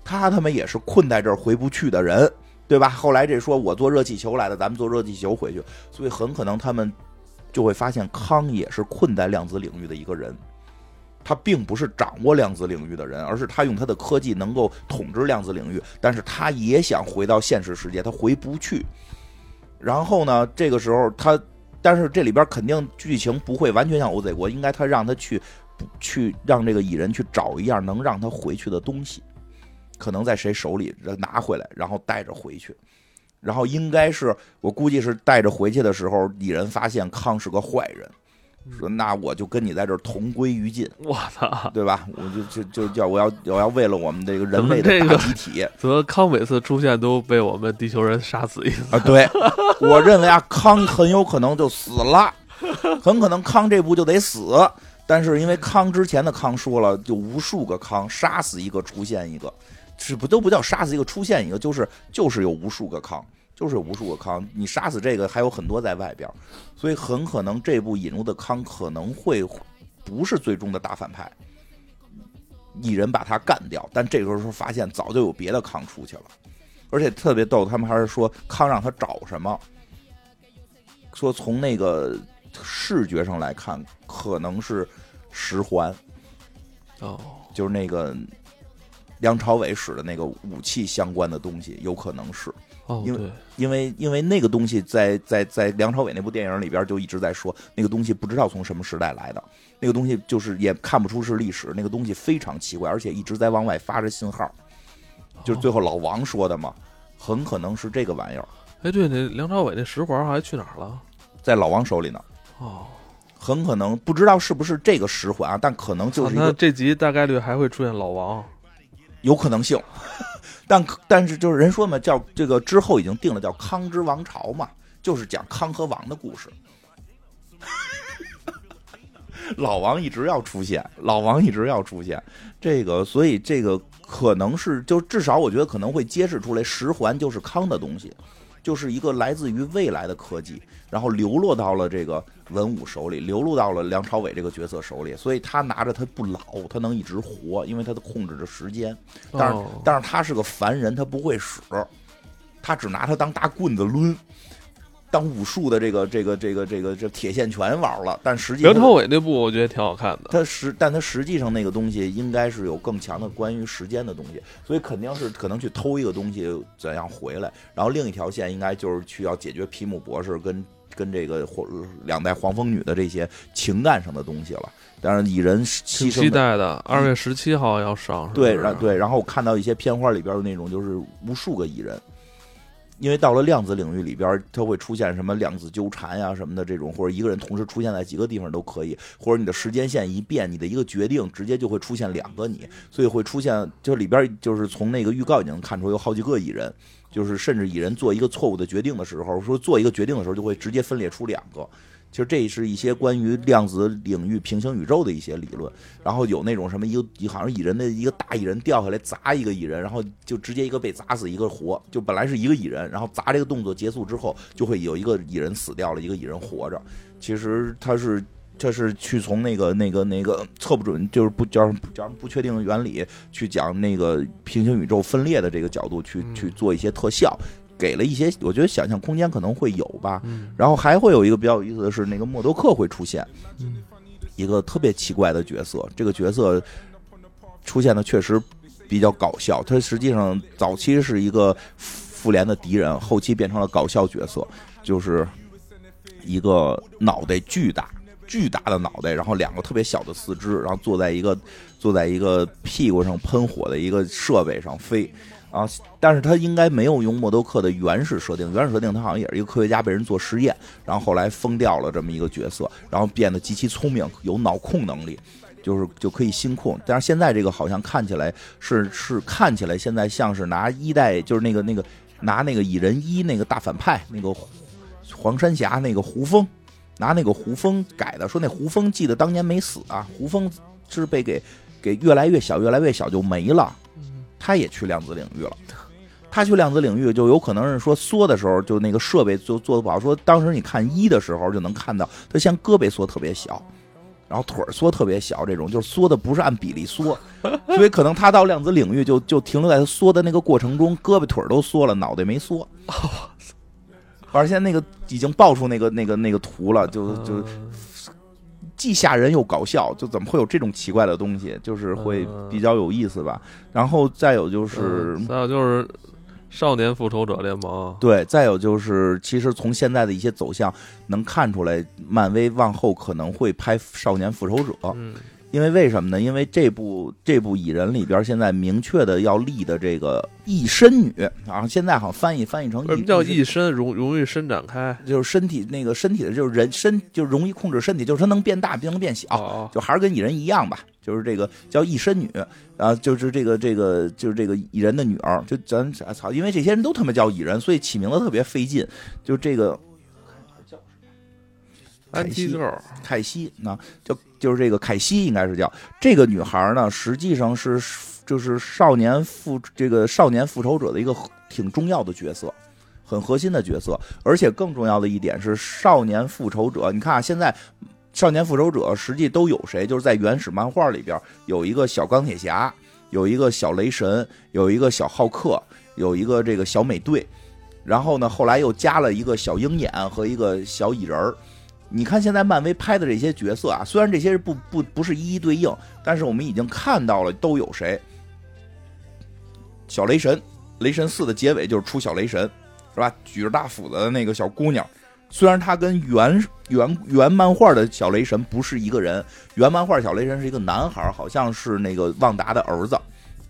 他他妈也是困在这儿回不去的人，对吧？后来这说我坐热气球来的，咱们坐热气球回去，所以很可能他们就会发现康也是困在量子领域的一个人，他并不是掌握量子领域的人，而是他用他的科技能够统治量子领域，但是他也想回到现实世界，他回不去。然后呢？这个时候他，但是这里边肯定剧情不会完全像欧贼国，应该他让他去，去让这个蚁人去找一样能让他回去的东西，可能在谁手里拿回来，然后带着回去。然后应该是我估计是带着回去的时候，蚁人发现康是个坏人。说那我就跟你在这儿同归于尽，我操，对吧？我就就就叫我要我要为了我们这个人类的大集体。怎么康每次出现都被我们地球人杀死一次啊？对，我认为啊，康很有可能就死了，很可能康这步就得死。但是因为康之前的康说了，就无数个康杀死一个出现一个，是不都不叫杀死一个出现一个，就是就是有无数个康。就是无数个康，你杀死这个还有很多在外边，所以很可能这部引入的康可能会不是最终的大反派，蚁人把他干掉，但这个时候发现早就有别的康出去了，而且特别逗，他们还是说康让他找什么，说从那个视觉上来看可能是十环，哦，就是那个梁朝伟使的那个武器相关的东西，有可能是。哦，因为因为因为那个东西在在在梁朝伟那部电影里边就一直在说，那个东西不知道从什么时代来的，那个东西就是也看不出是历史，那个东西非常奇怪，而且一直在往外发着信号，就是最后老王说的嘛，很可能是这个玩意儿。哎，对，那梁朝伟那十环还去哪儿了？在老王手里呢。哦，很可能不知道是不是这个十环啊，但可能就是那这集大概率还会出现老王，有可能性。但但是就是人说嘛，叫这个之后已经定了，叫康之王朝嘛，就是讲康和王的故事。老王一直要出现，老王一直要出现，这个所以这个可能是就至少我觉得可能会揭示出来，十环就是康的东西，就是一个来自于未来的科技，然后流落到了这个文武手里，流落到了梁朝伟这个角色手里，所以他拿着他不老，他能一直活，因为他的控制着时间。但是但是他是个凡人，他不会使，他只拿他当大棍子抡。当武术的这个这个这个这个这铁线拳玩了，但实际梁朝伟那部我觉得挺好看的。他实，但他实际上那个东西应该是有更强的关于时间的东西，所以肯定是可能去偷一个东西怎样回来，然后另一条线应该就是去要解决皮姆博士跟跟这个黄两代黄蜂女的这些情感上的东西了。但是蚁人期待的二月十七号要上，对，然对，然后我看到一些片花里边的那种就是无数个蚁人。因为到了量子领域里边，它会出现什么量子纠缠呀什么的这种，或者一个人同时出现在几个地方都可以，或者你的时间线一变，你的一个决定直接就会出现两个你，所以会出现就里边就是从那个预告已经看出有好几个蚁人，就是甚至蚁人做一个错误的决定的时候，说做一个决定的时候就会直接分裂出两个。其实这是一些关于量子领域、平行宇宙的一些理论，然后有那种什么一个好像蚁人的一个大蚁人掉下来砸一个蚁人，然后就直接一个被砸死，一个活，就本来是一个蚁人，然后砸这个动作结束之后，就会有一个蚁人死掉了，一个蚁人活着。其实他是他是去从那个那个那个测不准，就是不叫叫不确定原理去讲那个平行宇宙分裂的这个角度去去做一些特效。给了一些，我觉得想象空间可能会有吧。然后还会有一个比较有意思的是，那个默多克会出现，一个特别奇怪的角色。这个角色出现的确实比较搞笑。他实际上早期是一个复联的敌人，后期变成了搞笑角色，就是一个脑袋巨大、巨大的脑袋，然后两个特别小的四肢，然后坐在一个坐在一个屁股上喷火的一个设备上飞。啊！但是他应该没有用默多克的原始设定，原始设定他好像也是一个科学家被人做实验，然后后来疯掉了这么一个角色，然后变得极其聪明，有脑控能力，就是就可以心控。但是现在这个好像看起来是是看起来现在像是拿一代就是那个那个拿那个蚁人一那个大反派那个黄山侠那个胡蜂，拿那个胡蜂改的，说那胡蜂记得当年没死啊，胡蜂是被给给越来越小越来越小就没了。他也去量子领域了，他去量子领域就有可能是说缩的时候，就那个设备就做的不好。说当时你看一的时候就能看到，他先胳膊缩特别小，然后腿缩特别小，这种就是缩的不是按比例缩，所以可能他到量子领域就就停留在他缩的那个过程中，胳膊腿都缩了，脑袋没缩。反正现在那个已经爆出那个那个那个图了，就就。既吓人又搞笑，就怎么会有这种奇怪的东西？就是会比较有意思吧。然后再有就是，再有就是少年复仇者联盟。对，再有就是，其实从现在的一些走向能看出来，漫威往后可能会拍少年复仇者。嗯。因为为什么呢？因为这部这部蚁人里边现在明确的要立的这个异身女啊，现在好像翻译翻译成什么叫异身？容容易伸展开，就是身体那个身体的，就是人身就容易控制身体，就是它能变大，不能变小，就还是跟蚁人一样吧。就是这个叫异身女啊，就是这个这个就是这个蚁人的女儿。就咱操，因为这些人都他妈叫蚁人，所以起名字特别费劲。就这个。凯西，泰西，那就就是这个凯西，应该是叫这个女孩呢。实际上是就是少年复这个少年复仇者的一个挺重要的角色，很核心的角色。而且更重要的一点是，少年复仇者，你看啊，现在少年复仇者实际都有谁？就是在原始漫画里边有一个小钢铁侠，有一个小雷神，有一个小浩克，有一个这个小美队。然后呢，后来又加了一个小鹰眼和一个小蚁人儿。你看现在漫威拍的这些角色啊，虽然这些是不不不是一一对应，但是我们已经看到了都有谁。小雷神，雷神四的结尾就是出小雷神，是吧？举着大斧子的那个小姑娘，虽然她跟原原原漫画的小雷神不是一个人，原漫画小雷神是一个男孩，好像是那个旺达的儿子，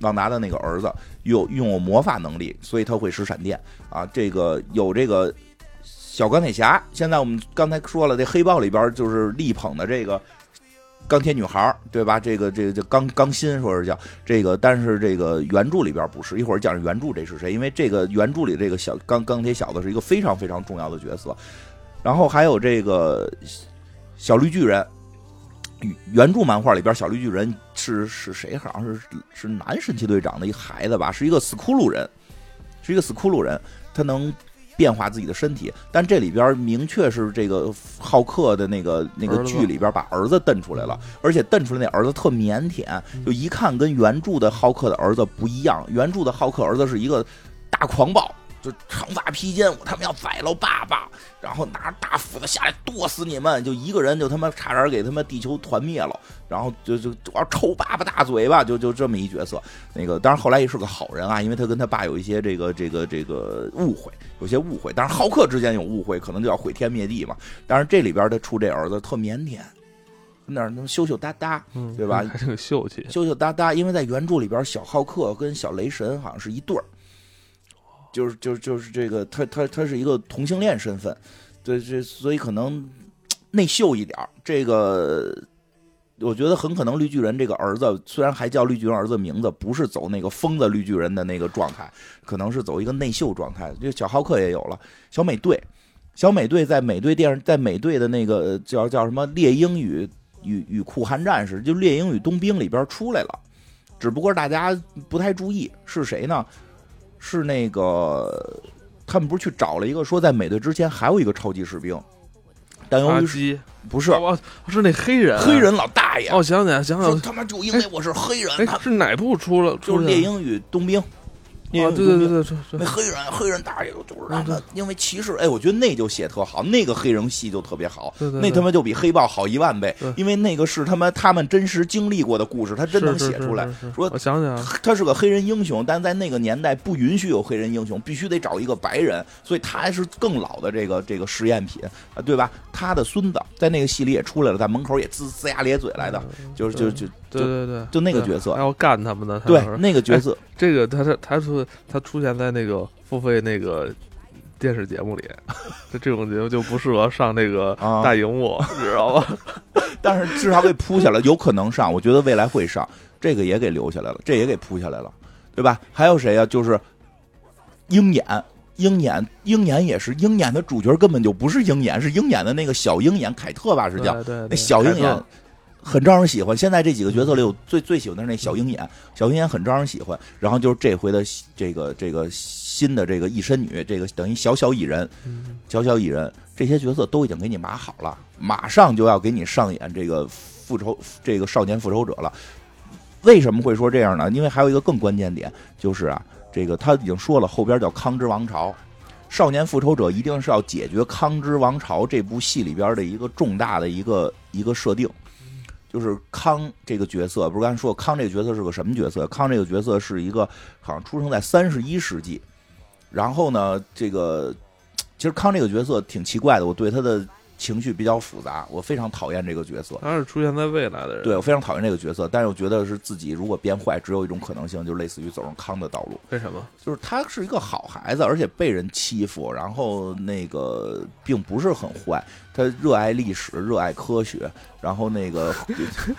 旺达的那个儿子有拥有魔法能力，所以他会使闪电啊。这个有这个。小钢铁侠，现在我们刚才说了，这黑豹里边就是力捧的这个钢铁女孩，对吧？这个这个叫钢钢心，说是叫这个，但是这个原著里边不是。一会儿讲原著这是谁？因为这个原著里这个小钢钢铁小子是一个非常非常重要的角色。然后还有这个小绿巨人，原著漫画里边小绿巨人是是谁？好像是是男神奇队长的一孩子吧？是一个死骷髅人，是一个死骷髅人，他能。变化自己的身体。但这里边明确是这个浩克的那个那个剧里边把儿子瞪出来了，而且瞪出来那儿子特腼腆，就一看跟原著的浩克的儿子不一样。原著的浩克儿子是一个大狂暴。就长发披肩，我他妈要宰了爸爸，然后拿着大斧子下来剁死你们！就一个人就他妈差点给他妈地球团灭了，然后就就我要抽爸爸大嘴巴，就就这么一角色。那个当然后来也是个好人啊，因为他跟他爸有一些这个这个这个误会，有些误会。但是浩克之间有误会，可能就要毁天灭地嘛。但是这里边他出这儿子特腼腆，那儿能羞羞答答，对吧？还挺秀气，羞羞答答。因为在原著里边，小浩克跟小雷神好像是一对儿。就是就是就是这个，他他他是一个同性恋身份，对这所以可能内秀一点这个我觉得很可能绿巨人这个儿子虽然还叫绿巨人儿子名字，不是走那个疯子绿巨人的那个状态，可能是走一个内秀状态。就小浩克也有了小美队，小美队在美队电视在美队的那个叫叫什么猎鹰与与与酷寒战士，就猎鹰与冬兵里边出来了，只不过大家不太注意是谁呢？是那个，他们不是去找了一个说，在美队之前还有一个超级士兵，但由于不是，是那黑人，黑人老大爷。哦，想起来，想起来，他妈就因为我是黑人，他是哪部出了？就是猎鹰与冬兵。啊，对对对对，那黑人黑人大爷就是让他，因为歧视，哎，我觉得那就写特好，那个黑人戏就特别好，那他妈就比黑豹好一万倍，因为那个是他妈他们真实经历过的故事，他真能写出来。说我想想，他是个黑人英雄，但在那个年代不允许有黑人英雄，必须得找一个白人，所以他还是更老的这个这个实验品啊，对吧？他的孙子在那个戏里也出来了，在门口也呲呲牙咧嘴来的，就是就就。对对对，就那个角色还要干他们呢。对，那个角色，这个他他他出他出现在那个付费那个电视节目里，就 这种节目就不适合上那个大荧幕，知道吧？但是至少给铺下来，有可能上，我觉得未来会上，这个也给留下来了，这也给铺下来了，对吧？还有谁呀？就是鹰眼，鹰眼，鹰眼也是鹰眼的主角，根本就不是鹰眼，是鹰眼的那个小鹰眼凯特吧？是叫那小鹰眼。很招人喜欢。现在这几个角色里，我最最喜欢的是那小鹰眼。小鹰眼很招人喜欢。然后就是这回的这个这个新的这个异身女，这个等于小小蚁人，小小蚁人这些角色都已经给你码好了，马上就要给你上演这个复仇这个少年复仇者了。为什么会说这样呢？因为还有一个更关键点，就是啊，这个他已经说了，后边叫康之王朝，少年复仇者一定是要解决康之王朝这部戏里边的一个重大的一个一个设定。就是康这个角色，不是刚才说康这个角色是个什么角色？康这个角色是一个好像出生在三十一世纪，然后呢，这个其实康这个角色挺奇怪的，我对他的。情绪比较复杂，我非常讨厌这个角色。他是出现在未来的人，对我非常讨厌这个角色，但是我觉得是自己如果变坏，只有一种可能性，就类似于走上康的道路。为什么？就是他是一个好孩子，而且被人欺负，然后那个并不是很坏。他热爱历史，热爱科学，然后那个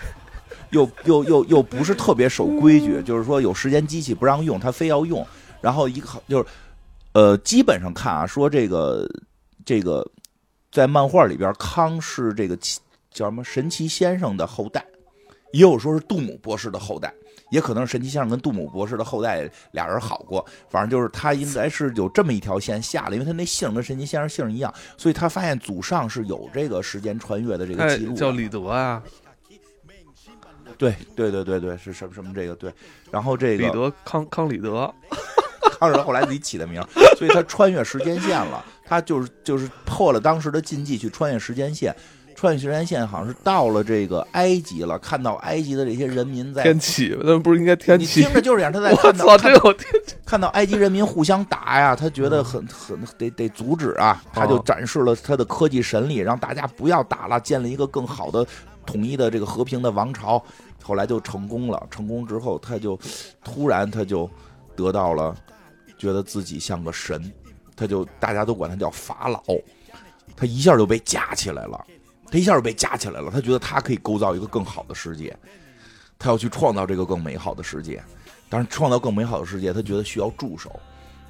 又又又又不是特别守规矩，就是说有时间机器不让用，他非要用。然后一个就是呃，基本上看啊，说这个这个。在漫画里边，康是这个叫什么神奇先生的后代，也有说是杜姆博士的后代，也可能是神奇先生跟杜姆博士的后代俩人好过，反正就是他应该是有这么一条线下了，因为他那姓跟神奇先生姓一样，所以他发现祖上是有这个时间穿越的这个记录。叫李德啊？对对对对对，是什么什么这个对，然后这个李德康康李德。康是后来自己起的名，所以他穿越时间线了。他就是就是破了当时的禁忌去穿越时间线，穿越时间线好像是到了这个埃及了，看到埃及的这些人民在天启，那不是应该天启？你听着就是这样，他在 看到看到埃及人民互相打呀，他觉得很很得得阻止啊，他就展示了他的科技神力，让大家不要打了，建立一个更好的统一的这个和平的王朝。后来就成功了，成功之后他就突然他就得到了。觉得自己像个神，他就大家都管他叫法老，他一下就被架起来了，他一下就被架起来了。他觉得他可以构造一个更好的世界，他要去创造这个更美好的世界。但是创造更美好的世界，他觉得需要助手。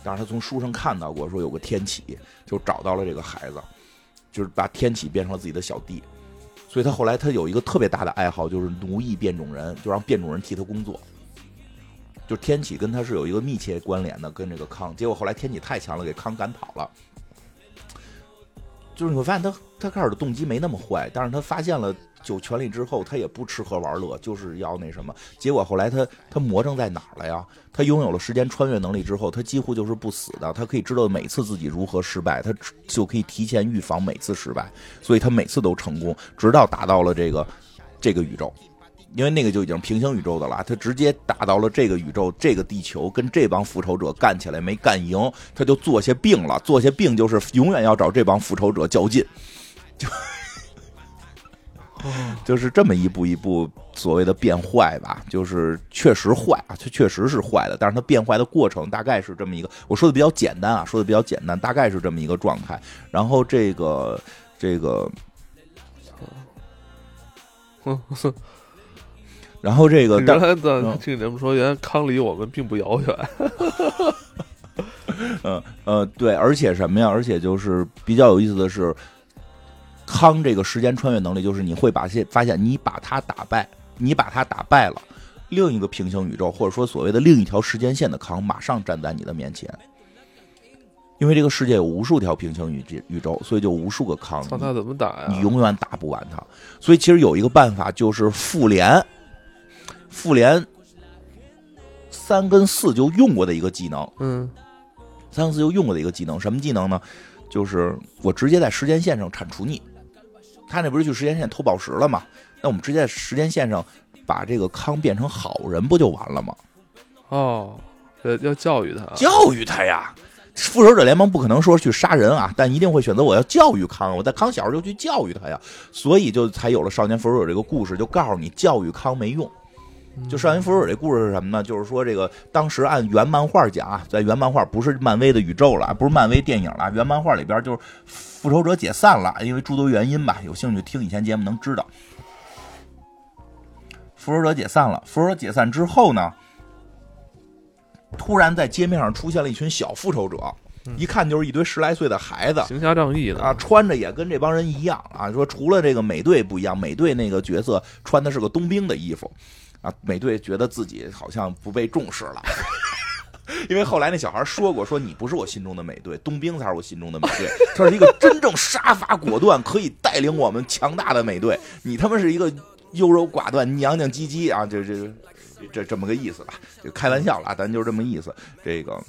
但是他从书上看到过，说有个天启，就找到了这个孩子，就是把天启变成了自己的小弟。所以他后来他有一个特别大的爱好，就是奴役变种人，就让变种人替他工作。就天启跟他是有一个密切关联的，跟这个康，结果后来天启太强了，给康赶跑了。就是你会发现他他开始的动机没那么坏，但是他发现了九权力之后，他也不吃喝玩乐，就是要那什么。结果后来他他魔怔在哪儿了呀？他拥有了时间穿越能力之后，他几乎就是不死的，他可以知道每次自己如何失败，他就可以提前预防每次失败，所以他每次都成功，直到达到了这个这个宇宙。因为那个就已经平行宇宙的了，他直接打到了这个宇宙，这个地球跟这帮复仇者干起来没干赢，他就做下病了，做下病就是永远要找这帮复仇者较劲，就就是这么一步一步所谓的变坏吧，就是确实坏啊，他确实是坏的，但是他变坏的过程大概是这么一个，我说的比较简单啊，说的比较简单，大概是这么一个状态，然后这个这个。然后这个，原来的听你们说，原来康离我们并不遥远。嗯呃，对，而且什么呀？而且就是比较有意思的是，康这个时间穿越能力，就是你会把现发现，你把他打败，你把他打败了，另一个平行宇宙或者说所谓的另一条时间线的康，马上站在你的面前。因为这个世界有无数条平行宇宇宙，所以就无数个康。那他怎么打呀？你永远打不完他。所以其实有一个办法，就是复联。复联三跟四就用过的一个技能，嗯，三跟四就用过的一个技能，什么技能呢？就是我直接在时间线上铲除你。他那不是去时间线偷宝石了吗？那我们直接在时间线上把这个康变成好人，不就完了吗？哦，要要教育他，教育他呀！复仇者联盟不可能说去杀人啊，但一定会选择我要教育康。我在康小时候就去教育他呀，所以就才有了少年复仇者这个故事，就告诉你教育康没用。就少年复仇者这故事是什么呢？就是说这个当时按原漫画讲啊，在原漫画不是漫威的宇宙了，不是漫威电影了，原漫画里边就是复仇者解散了，因为诸多原因吧。有兴趣听以前节目能知道，复仇者解散了。复仇者解散之后呢，突然在街面上出现了一群小复仇者，一看就是一堆十来岁的孩子，行侠仗义的啊，穿着也跟这帮人一样啊。说除了这个美队不一样，美队那个角色穿的是个冬兵的衣服。啊，美队觉得自己好像不被重视了，因为后来那小孩说过，说你不是我心中的美队，冬兵才是我心中的美队，他是一个真正杀伐果断，可以带领我们强大的美队，你他妈是一个优柔寡断、娘娘唧唧啊，这这这这么个意思吧？就开玩笑了，咱就是这么意思。这个，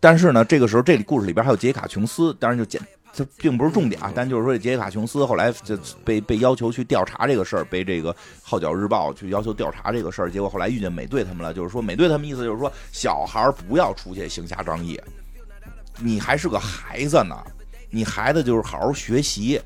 但是呢，这个时候这里故事里边还有杰卡琼斯，当然就简。这并不是重点啊，但就是说，杰西卡琼斯后来就被被要求去调查这个事儿，被这个《号角日报》去要求调查这个事儿，结果后来遇见美队他们了，就是说，美队他们意思就是说，小孩不要出去行侠仗义，你还是个孩子呢，你孩子就是好好学习，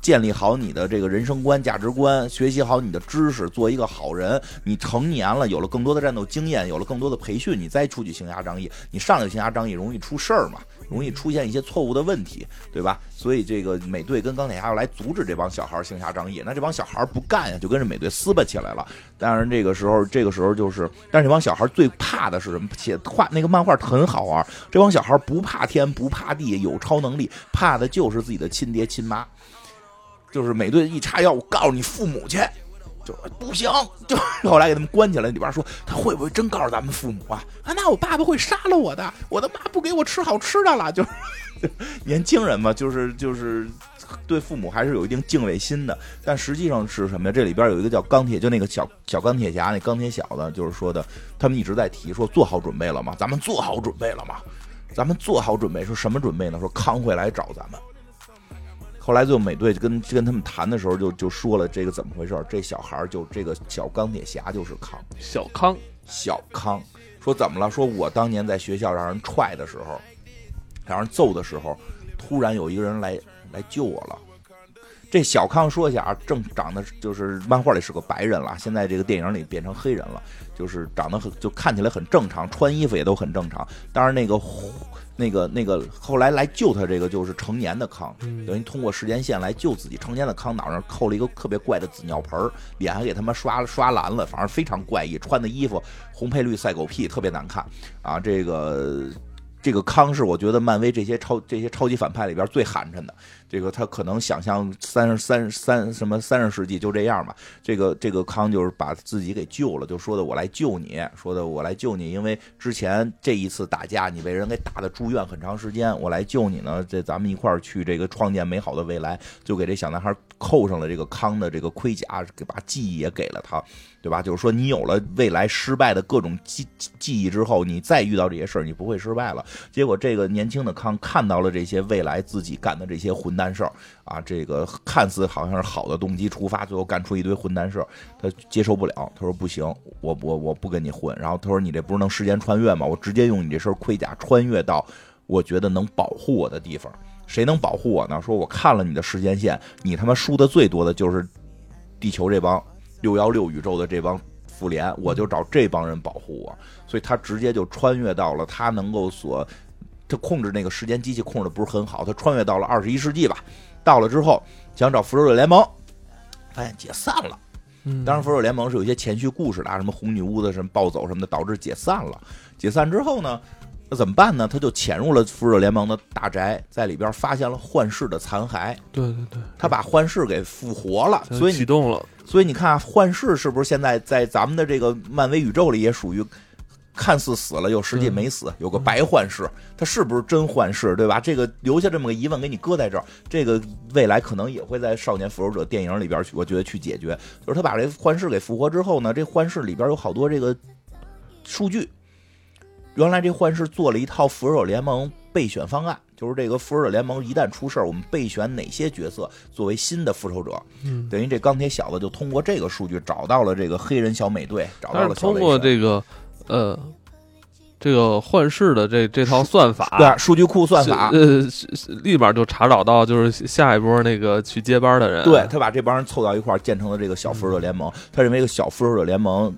建立好你的这个人生观、价值观，学习好你的知识，做一个好人。你成年了，有了更多的战斗经验，有了更多的培训，你再出去行侠仗义，你上来行侠仗义容易出事儿嘛。容易出现一些错误的问题，对吧？所以这个美队跟钢铁侠要来阻止这帮小孩行侠仗义，那这帮小孩不干呀，就跟这美队撕巴起来了。当然这个时候，这个时候就是，但是这帮小孩最怕的是什么？写画那个漫画很好玩，这帮小孩不怕天不怕地，有超能力，怕的就是自己的亲爹亲妈。就是美队一插腰，我告诉你父母去。就不行，就后来给他们关起来。里边说他会不会真告诉咱们父母啊？啊，那我爸爸会杀了我的，我的妈不给我吃好吃的了。就 年轻人嘛，就是就是对父母还是有一定敬畏心的。但实际上是什么呀？这里边有一个叫钢铁，就那个小小钢铁侠，那钢铁小子，就是说的，他们一直在提说做好准备了吗？咱们做好准备了吗？咱们做好准备，说什么准备呢？说康会来找咱们。后来，最后美队就跟跟他们谈的时候，就就说了这个怎么回事这小孩就这个小钢铁侠就是康，小康，小康说怎么了？说我当年在学校让人踹的时候，让人揍的时候，突然有一个人来来救我了。这小康说一下啊，正长得就是漫画里是个白人了，现在这个电影里变成黑人了，就是长得很就看起来很正常，穿衣服也都很正常。当然那个。那个那个后来来救他这个就是成年的康，等于通过时间线来救自己。成年的康脑上扣了一个特别怪的纸尿盆脸还给他妈刷刷蓝了，反正非常怪异。穿的衣服红配绿赛狗屁，特别难看啊！这个这个康是我觉得漫威这些超这些超级反派里边最寒碜的。这个他可能想象三十三三什么三十世纪就这样嘛。这个这个康就是把自己给救了，就说的我来救你，说的我来救你，因为之前这一次打架你被人给打的住院很长时间，我来救你呢。这咱们一块儿去这个创建美好的未来，就给这小男孩扣上了这个康的这个盔甲，给把记忆也给了他。对吧？就是说，你有了未来失败的各种记记忆之后，你再遇到这些事儿，你不会失败了。结果，这个年轻的康看到了这些未来自己干的这些混蛋事儿啊，这个看似好像是好的动机出发，最后干出一堆混蛋事儿，他接受不了。他说：“不行，我我我不跟你混。”然后他说：“你这不是能时间穿越吗？我直接用你这身盔甲穿越到我觉得能保护我的地方。谁能保护我呢？说我看了你的时间线，你他妈输的最多的就是地球这帮。”六幺六宇宙的这帮复联，我就找这帮人保护我，所以他直接就穿越到了他能够所，他控制那个时间机器控制的不是很好，他穿越到了二十一世纪吧，到了之后想找复仇者联盟，发现解散了。当然，复仇者联盟是有一些前续故事的，啊什么红女巫的什么暴走什么的，导致解散了。解散之后呢？那怎么办呢？他就潜入了复仇者联盟的大宅，在里边发现了幻视的残骸。对对对，他把幻视给复活了，所以启动了。所以你看，幻视是不是现在在咱们的这个漫威宇宙里也属于看似死了又实际没死？有个白幻视，他是不是真幻视？对吧？这个留下这么个疑问给你搁在这儿。这个未来可能也会在少年复仇者电影里边去，我觉得去解决。就是他把这幻视给复活之后呢，这幻视里边有好多这个数据。原来这幻视做了一套复仇者联盟备选方案，就是这个复仇者联盟一旦出事儿，我们备选哪些角色作为新的复仇者。嗯，等于这钢铁小子就通过这个数据找到了这个黑人小美队，找到了。通过这个呃，这个幻视的这这套算法，对数据库算法，呃，立马就查找到就是下一波那个去接班的人。对他把这帮人凑到一块儿，建成了这个小复仇者联盟。他认为一个小复仇者联盟。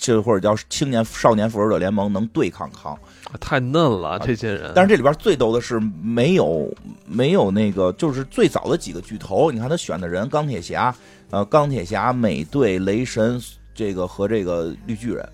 就或者叫青年少年复仇者联盟能对抗康，太嫩了这些人。但是这里边最逗的是没有没有那个，就是最早的几个巨头。你看他选的人，钢铁侠，呃，钢铁侠、美队、雷神，这个和这个绿巨人，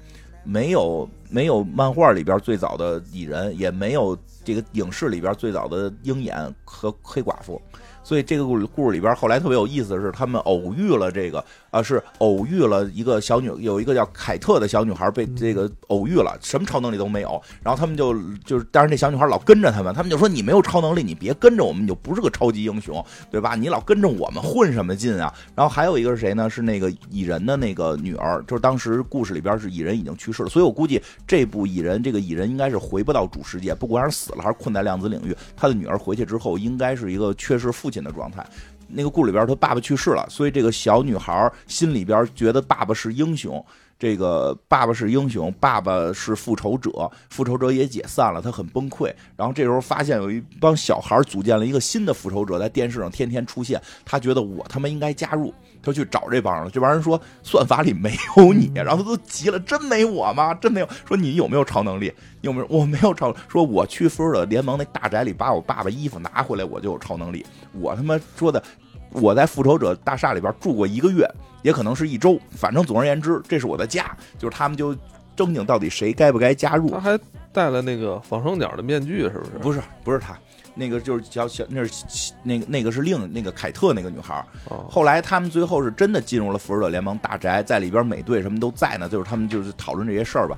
没有没有漫画里边最早的蚁人，也没有这个影视里边最早的鹰眼和黑寡妇。所以这个故故事里边后来特别有意思的是，他们偶遇了这个啊，是偶遇了一个小女，有一个叫凯特的小女孩被这个偶遇了，什么超能力都没有。然后他们就就是，当然这小女孩老跟着他们，他们就说你没有超能力，你别跟着我们，你就不是个超级英雄，对吧？你老跟着我们混什么劲啊？然后还有一个是谁呢？是那个蚁人的那个女儿，就是当时故事里边是蚁人已经去世了，所以我估计这部蚁人这个蚁人应该是回不到主世界，不管是死了还是困在量子领域，他的女儿回去之后应该是一个缺失父亲。的状态，那个故事里边他爸爸去世了，所以这个小女孩心里边觉得爸爸是英雄，这个爸爸是英雄，爸爸是复仇者，复仇者也解散了，他很崩溃。然后这时候发现有一帮小孩组建了一个新的复仇者，在电视上天天出现，他觉得我他妈应该加入。他去找这帮人了，这帮人说算法里没有你，然后他都急了，真没我吗？真没有？说你有没有超能力？有没有？我没有超。说我去复仇者联盟那大宅里把我爸爸衣服拿回来，我就有超能力。我他妈说的，我在复仇者大厦里边住过一个月，也可能是一周，反正总而言之，这是我的家。就是他们就争竞到底谁该不该加入。他还戴了那个仿生鸟的面具，是不是？不是，不是他。那个就是小小，那是那个那个是另那个凯特那个女孩后来他们最后是真的进入了复仇者联盟大宅，在里边美队什么都在呢，就是他们就是讨论这些事儿吧，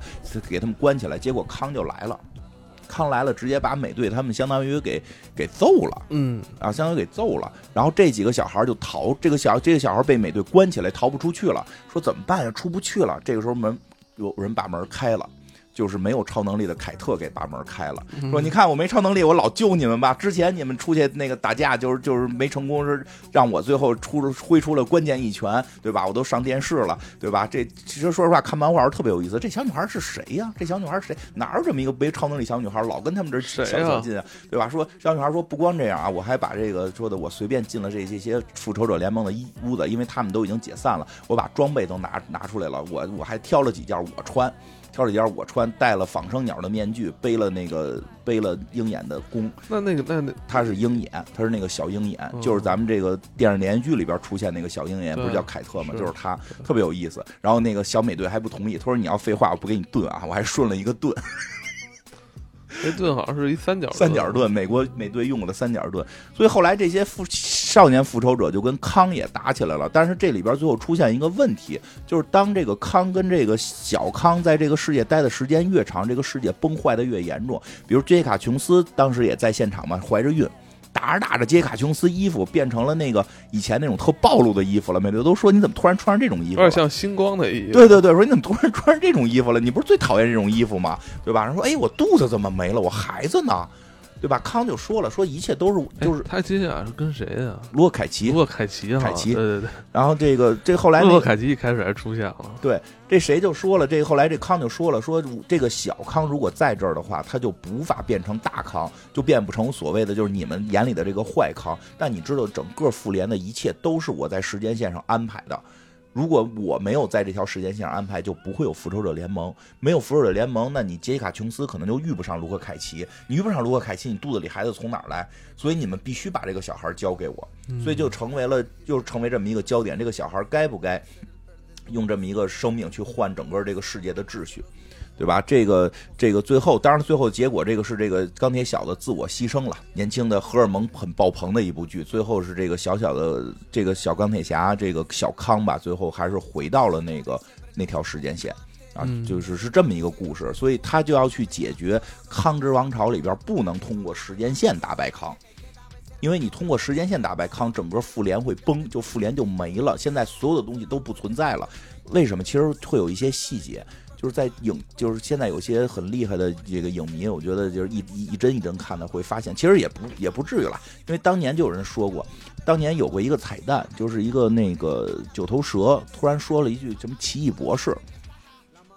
给他们关起来。结果康就来了，康来了，直接把美队他们相当于给给揍了，嗯，啊，相当于给揍了。然后这几个小孩就逃，这个小这个小孩被美队关起来，逃不出去了，说怎么办呀？出不去了。这个时候门有人把门开了。就是没有超能力的凯特给把门开了，说：“你看我没超能力，我老救你们吧。之前你们出去那个打架，就是就是没成功，是让我最后出挥出了关键一拳，对吧？我都上电视了，对吧？这其实说实话，看漫画特别有意思。这小女孩是谁呀？这小女孩是谁？哪有这么一个没超能力小女孩，老跟他们这小较劲啊？对吧？说小女孩说不光这样啊，我还把这个说的我随便进了这这些复仇者联盟的一屋子，因为他们都已经解散了，我把装备都拿拿出来了，我我还挑了几件我穿。”挑了一件我穿，戴了仿生鸟的面具，背了那个背了鹰眼的弓。那那个那那他是鹰眼，他是那个小鹰眼，就是咱们这个电视连续剧里边出现那个小鹰眼，不是叫凯特吗？就是他，特别有意思。然后那个小美队还不同意，他说你要废话，我不给你盾啊，我还顺了一个盾。这盾好像是一三角三角盾，美国美队用过的三角盾。所以后来这些复少年复仇者就跟康也打起来了。但是这里边最后出现一个问题，就是当这个康跟这个小康在这个世界待的时间越长，这个世界崩坏的越严重。比如杰卡琼斯当时也在现场嘛，怀着孕。打着打着，杰卡琼斯衣服变成了那个以前那种特暴露的衣服了。美队都说：“你怎么突然穿上这种衣服？”有点像星光的衣服。对对对，说你怎么突然穿上这种衣服了？你不是最讨厌这种衣服吗？对吧？人说：“哎，我肚子怎么没了？我孩子呢？”对吧？康就说了，说一切都是就是他接下来是跟谁呀？罗凯奇，罗凯奇，凯奇，对对对。然后这个这后来罗凯奇一开始还出现了，对，这谁就说了，这后来这康就说了，说这个小康如果在这儿的话，他就无法变成大康，就变不成所谓的就是你们眼里的这个坏康。但你知道，整个复联的一切都是我在时间线上安排的。如果我没有在这条时间线上安排，就不会有复仇者联盟。没有复仇者联盟，那你杰西卡·琼斯可能就遇不上卢克·凯奇。你遇不上卢克·凯奇，你肚子里孩子从哪儿来？所以你们必须把这个小孩交给我。所以就成为了，就成为这么一个焦点：这个小孩该不该用这么一个生命去换整个这个世界的秩序？对吧？这个这个最后，当然最后结果，这个是这个钢铁小子自我牺牲了。年轻的荷尔蒙很爆棚的一部剧，最后是这个小小的这个小钢铁侠，这个小康吧，最后还是回到了那个那条时间线啊，就是是这么一个故事。所以他就要去解决康之王朝里边不能通过时间线打败康，因为你通过时间线打败康，整个复联会崩，就复联就没了。现在所有的东西都不存在了，为什么？其实会有一些细节。就是在影，就是现在有些很厉害的这个影迷，我觉得就是一一一帧一帧看的，会发现其实也不也不至于了，因为当年就有人说过，当年有过一个彩蛋，就是一个那个九头蛇突然说了一句什么奇异博士，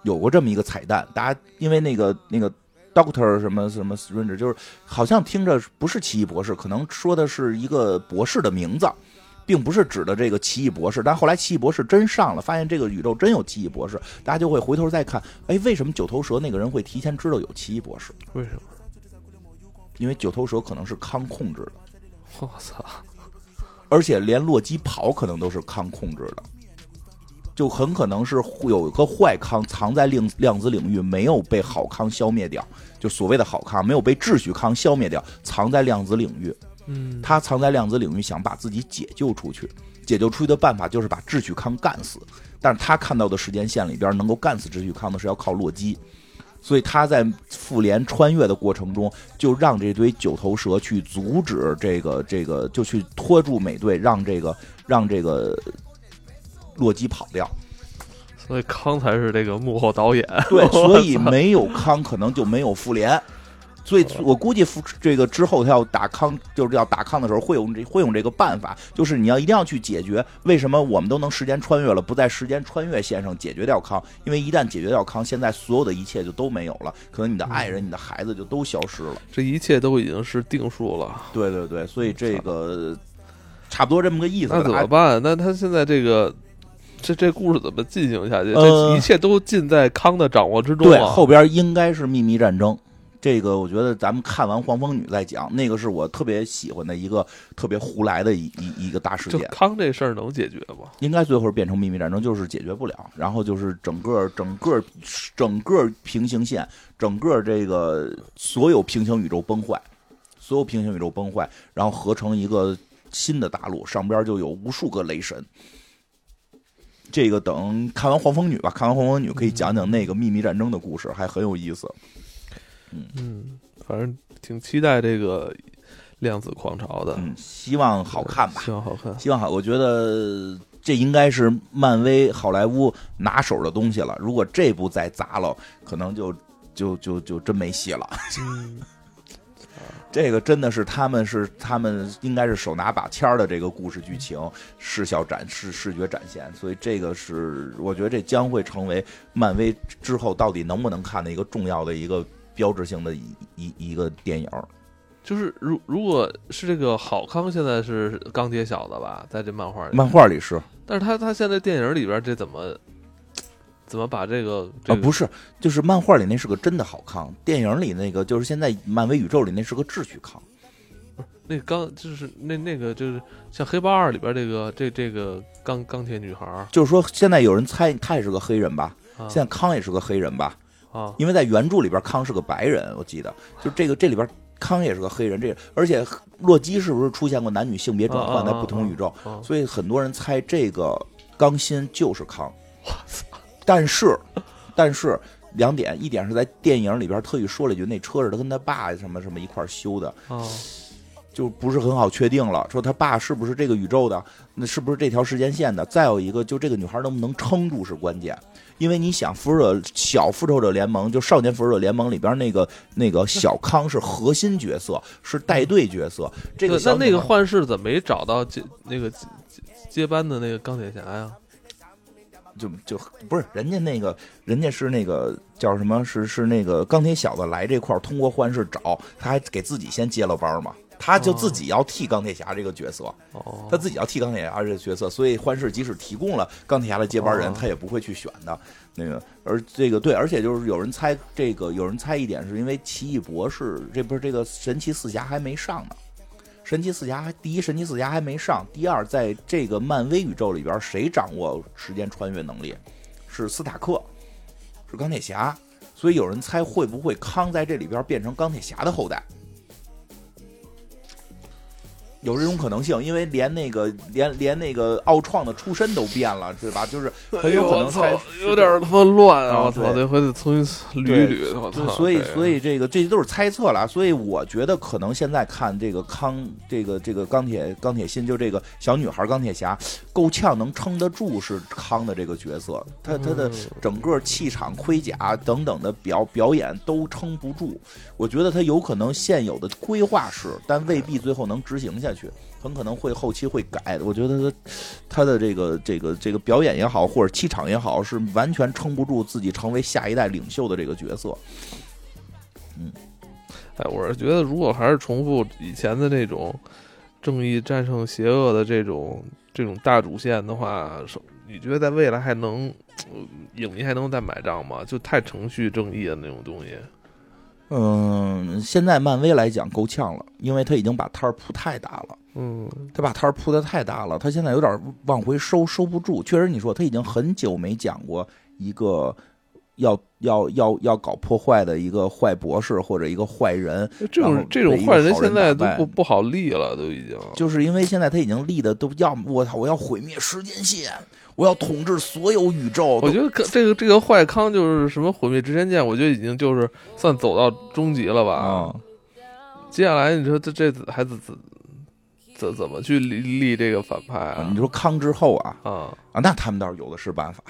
有过这么一个彩蛋，大家因为那个那个 Doctor 什么什么 Strange，就是好像听着不是奇异博士，可能说的是一个博士的名字。并不是指的这个奇异博士，但后来奇异博士真上了，发现这个宇宙真有奇异博士，大家就会回头再看，哎，为什么九头蛇那个人会提前知道有奇异博士？为什么？因为九头蛇可能是康控制的。我操！而且连洛基跑可能都是康控制的，就很可能是有一个坏康藏在量量子领域，没有被好康消灭掉，就所谓的好康没有被秩序康消灭掉，藏在量子领域。嗯，他藏在量子领域，想把自己解救出去。解救出去的办法就是把智取康干死。但是他看到的时间线里边，能够干死智取康的是要靠洛基。所以他在复联穿越的过程中，就让这堆九头蛇去阻止这个这个，就去拖住美队，让这个让这个洛基跑掉。所以康才是这个幕后导演。对，所以没有康，可能就没有复联。所以，我估计，这个之后他要打康，就是要打康的时候，会用这会用这个办法，就是你要一定要去解决为什么我们都能时间穿越了，不在时间穿越线上解决掉康，因为一旦解决掉康，现在所有的一切就都没有了，可能你的爱人、你的孩子就都消失了，这一切都已经是定数了。对对对，所以这个差不多这么个意思。那怎么办？那他现在这个这这故事怎么进行下去？这一切都尽在康的掌握之中。对，后边应该是秘密战争。这个我觉得咱们看完黄蜂女再讲，那个是我特别喜欢的一个特别胡来的一一一个大事件。康这事儿能解决吗？应该最后变成秘密战争，就是解决不了。然后就是整个整个整个平行线，整个这个所有平行宇宙崩坏，所有平行宇宙崩坏，然后合成一个新的大陆，上边就有无数个雷神。这个等看完黄蜂女吧，看完黄蜂女可以讲讲那个秘密战争的故事，还很有意思。嗯，反正挺期待这个量子狂潮的，嗯，希望好看吧，希望好看，希望好。我觉得这应该是漫威好莱坞拿手的东西了。如果这部再砸了，可能就就就就真没戏了。嗯，这个真的是他们是他们应该是手拿把掐的这个故事剧情视效展示视觉展现，所以这个是我觉得这将会成为漫威之后到底能不能看的一个重要的一个。标志性的一一一个电影，就是如如果是这个好康现在是钢铁小子吧，在这漫画里，漫画里是，但是他他现在电影里边这怎么 怎么把这个啊不是，就是漫画里那是个真的好康，电影里那个就是现在漫威宇宙里那是个智取康，那钢就是那那个就是像黑豹二里边这个这这个钢钢铁女孩，就是说现在有人猜他也是个黑人吧，现在康也是个黑人吧。啊，因为在原著里边康是个白人，我记得就这个这里边康也是个黑人，这而且洛基是不是出现过男女性别转换在不同宇宙？所以很多人猜这个钢心就是康。但是，但是两点，一点是在电影里边特意说了一句，那车是他跟他爸什么什么一块修的，就不是很好确定了。说他爸是不是这个宇宙的，那是不是这条时间线的？再有一个，就这个女孩能不能撑住是关键。因为你想，复仇者小复仇者联盟就少年复仇者联盟里边那个那个小康是核心角色，是带队角色。这个那那个幻视怎么没找到接那个接接班的那个钢铁侠呀？就就不是人家那个，人家是那个叫什么？是是那个钢铁小子来这块儿，通过幻视找，他还给自己先接了班嘛。他就自己要替钢铁侠这个角色，他自己要替钢铁侠这个角色，所以幻视即使提供了钢铁侠的接班人，他也不会去选的。那个，而这个对，而且就是有人猜这个，有人猜一点是因为奇异博士，这不是这个神奇四侠还没上呢。神奇四侠还第一，神奇四侠还没上。第二，在这个漫威宇宙里边，谁掌握时间穿越能力？是斯塔克，是钢铁侠。所以有人猜会不会康在这里边变成钢铁侠的后代？有这种可能性，因为连那个连连那个奥创的出身都变了，对吧？就是很有可能才有点他妈乱啊！我操，这回得重新捋一捋。我操！所以所以这个这些都是猜测了。所以我觉得可能现在看这个康，这个这个钢铁钢铁心，就这个小女孩钢铁侠，够呛能撑得住是康的这个角色。他他的整个气场、盔甲等等的表表演都撑不住。我觉得他有可能现有的规划是，但未必最后能执行下。去，去很可能会后期会改。我觉得他他的这个这个这个表演也好，或者气场也好，是完全撑不住自己成为下一代领袖的这个角色。嗯，哎，我是觉得，如果还是重复以前的那种正义战胜邪恶的这种这种大主线的话，你觉得在未来还能影迷还能再买账吗？就太程序正义的那种东西。嗯，现在漫威来讲够呛了，因为他已经把摊儿铺太大了。嗯，他把摊儿铺的太大了，他现在有点往回收，收不住。确实，你说他已经很久没讲过一个要要要要搞破坏的一个坏博士或者一个坏人。这种这种坏人现在都不不好立了，都已经。就是因为现在他已经立的都要我操，我要毁灭时间线。我要统治所有宇宙。我觉得这个这个坏康就是什么毁灭之前剑，我觉得已经就是算走到终极了吧。啊，接下来你说这这还怎怎怎怎么去立立这个反派啊？你说康之后啊啊啊，那他们倒是有的是办法，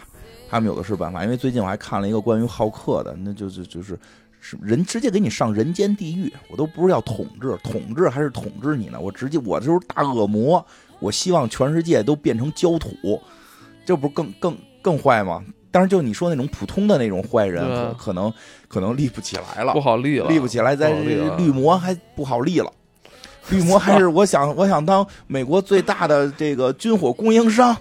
他们有的是办法。因为最近我还看了一个关于浩克的，那就是就是是人直接给你上人间地狱，我都不是要统治，统治还是统治你呢？我直接我就是大恶魔，我希望全世界都变成焦土。这不更更更坏吗？当然，就你说那种普通的那种坏人，可能可能立不起来了，不好立了，立不起来。在绿魔还不好立了，绿魔还是 我想我想当美国最大的这个军火供应商。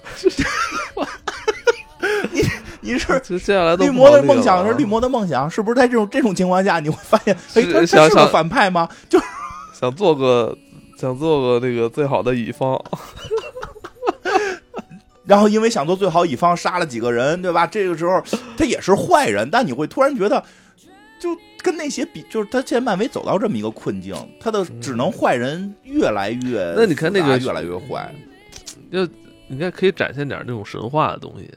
你你是接下来绿魔的梦想是绿魔的梦想，是不是在这种这种情况下，你会发现，哎，他是个反派吗？就想做个想做个那个最好的乙方。然后因为想做最好乙方，杀了几个人，对吧？这个时候 他也是坏人，但你会突然觉得，就跟那些比，就是他现在漫威走到这么一个困境，他的只能坏人越来越……那你看那个越来越坏，就应该可以展现点那种神话的东西。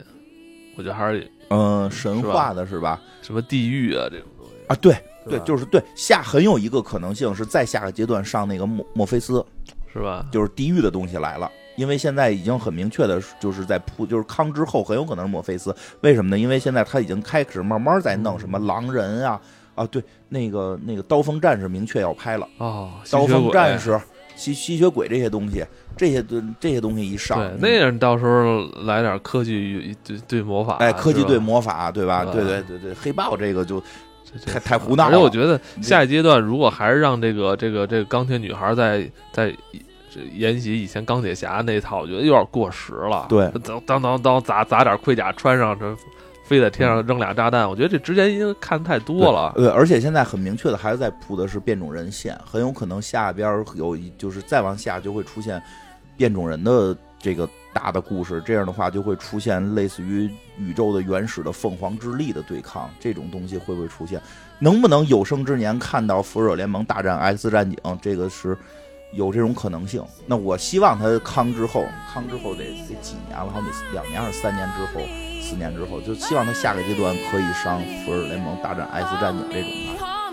我觉得还是嗯，神话的是吧？什么地狱啊这种东西啊？对对，就是对下很有一个可能性是再下个阶段上那个墨墨菲斯，是吧？就是地狱的东西来了。因为现在已经很明确的，就是在铺，就是康之后很有可能是墨菲斯。为什么呢？因为现在他已经开始慢慢在弄什么狼人啊啊，对，那个那个刀锋战士明确要拍了啊，刀锋战士、吸吸血鬼这些东西，这些这些东西一上，那样到时候来点科技对对魔法，哎，科技对魔法，对吧？对对对对，黑豹这个就太太胡闹了。而且我觉得下一阶段如果还是让这个这个这个钢铁女孩在在。沿袭以前钢铁侠那套，我觉得有点过时了。对，当当当当砸砸点盔甲穿上，这飞在天上扔俩炸弹，我觉得这之前已经看太多了。对，而且现在很明确的还是在铺的是变种人线，很有可能下边有就是再往下就会出现变种人的这个大的故事，这样的话就会出现类似于宇宙的原始的凤凰之力的对抗，这种东西会不会出现？能不能有生之年看到复仇者联盟大战 X 战警？这个是有这种可能性。那我希望他康之后，康之后得得几年了？好像得两年还是三年之后？四年之后，就希望他下个阶段可以上福尔联盟大战 S 战警这种的。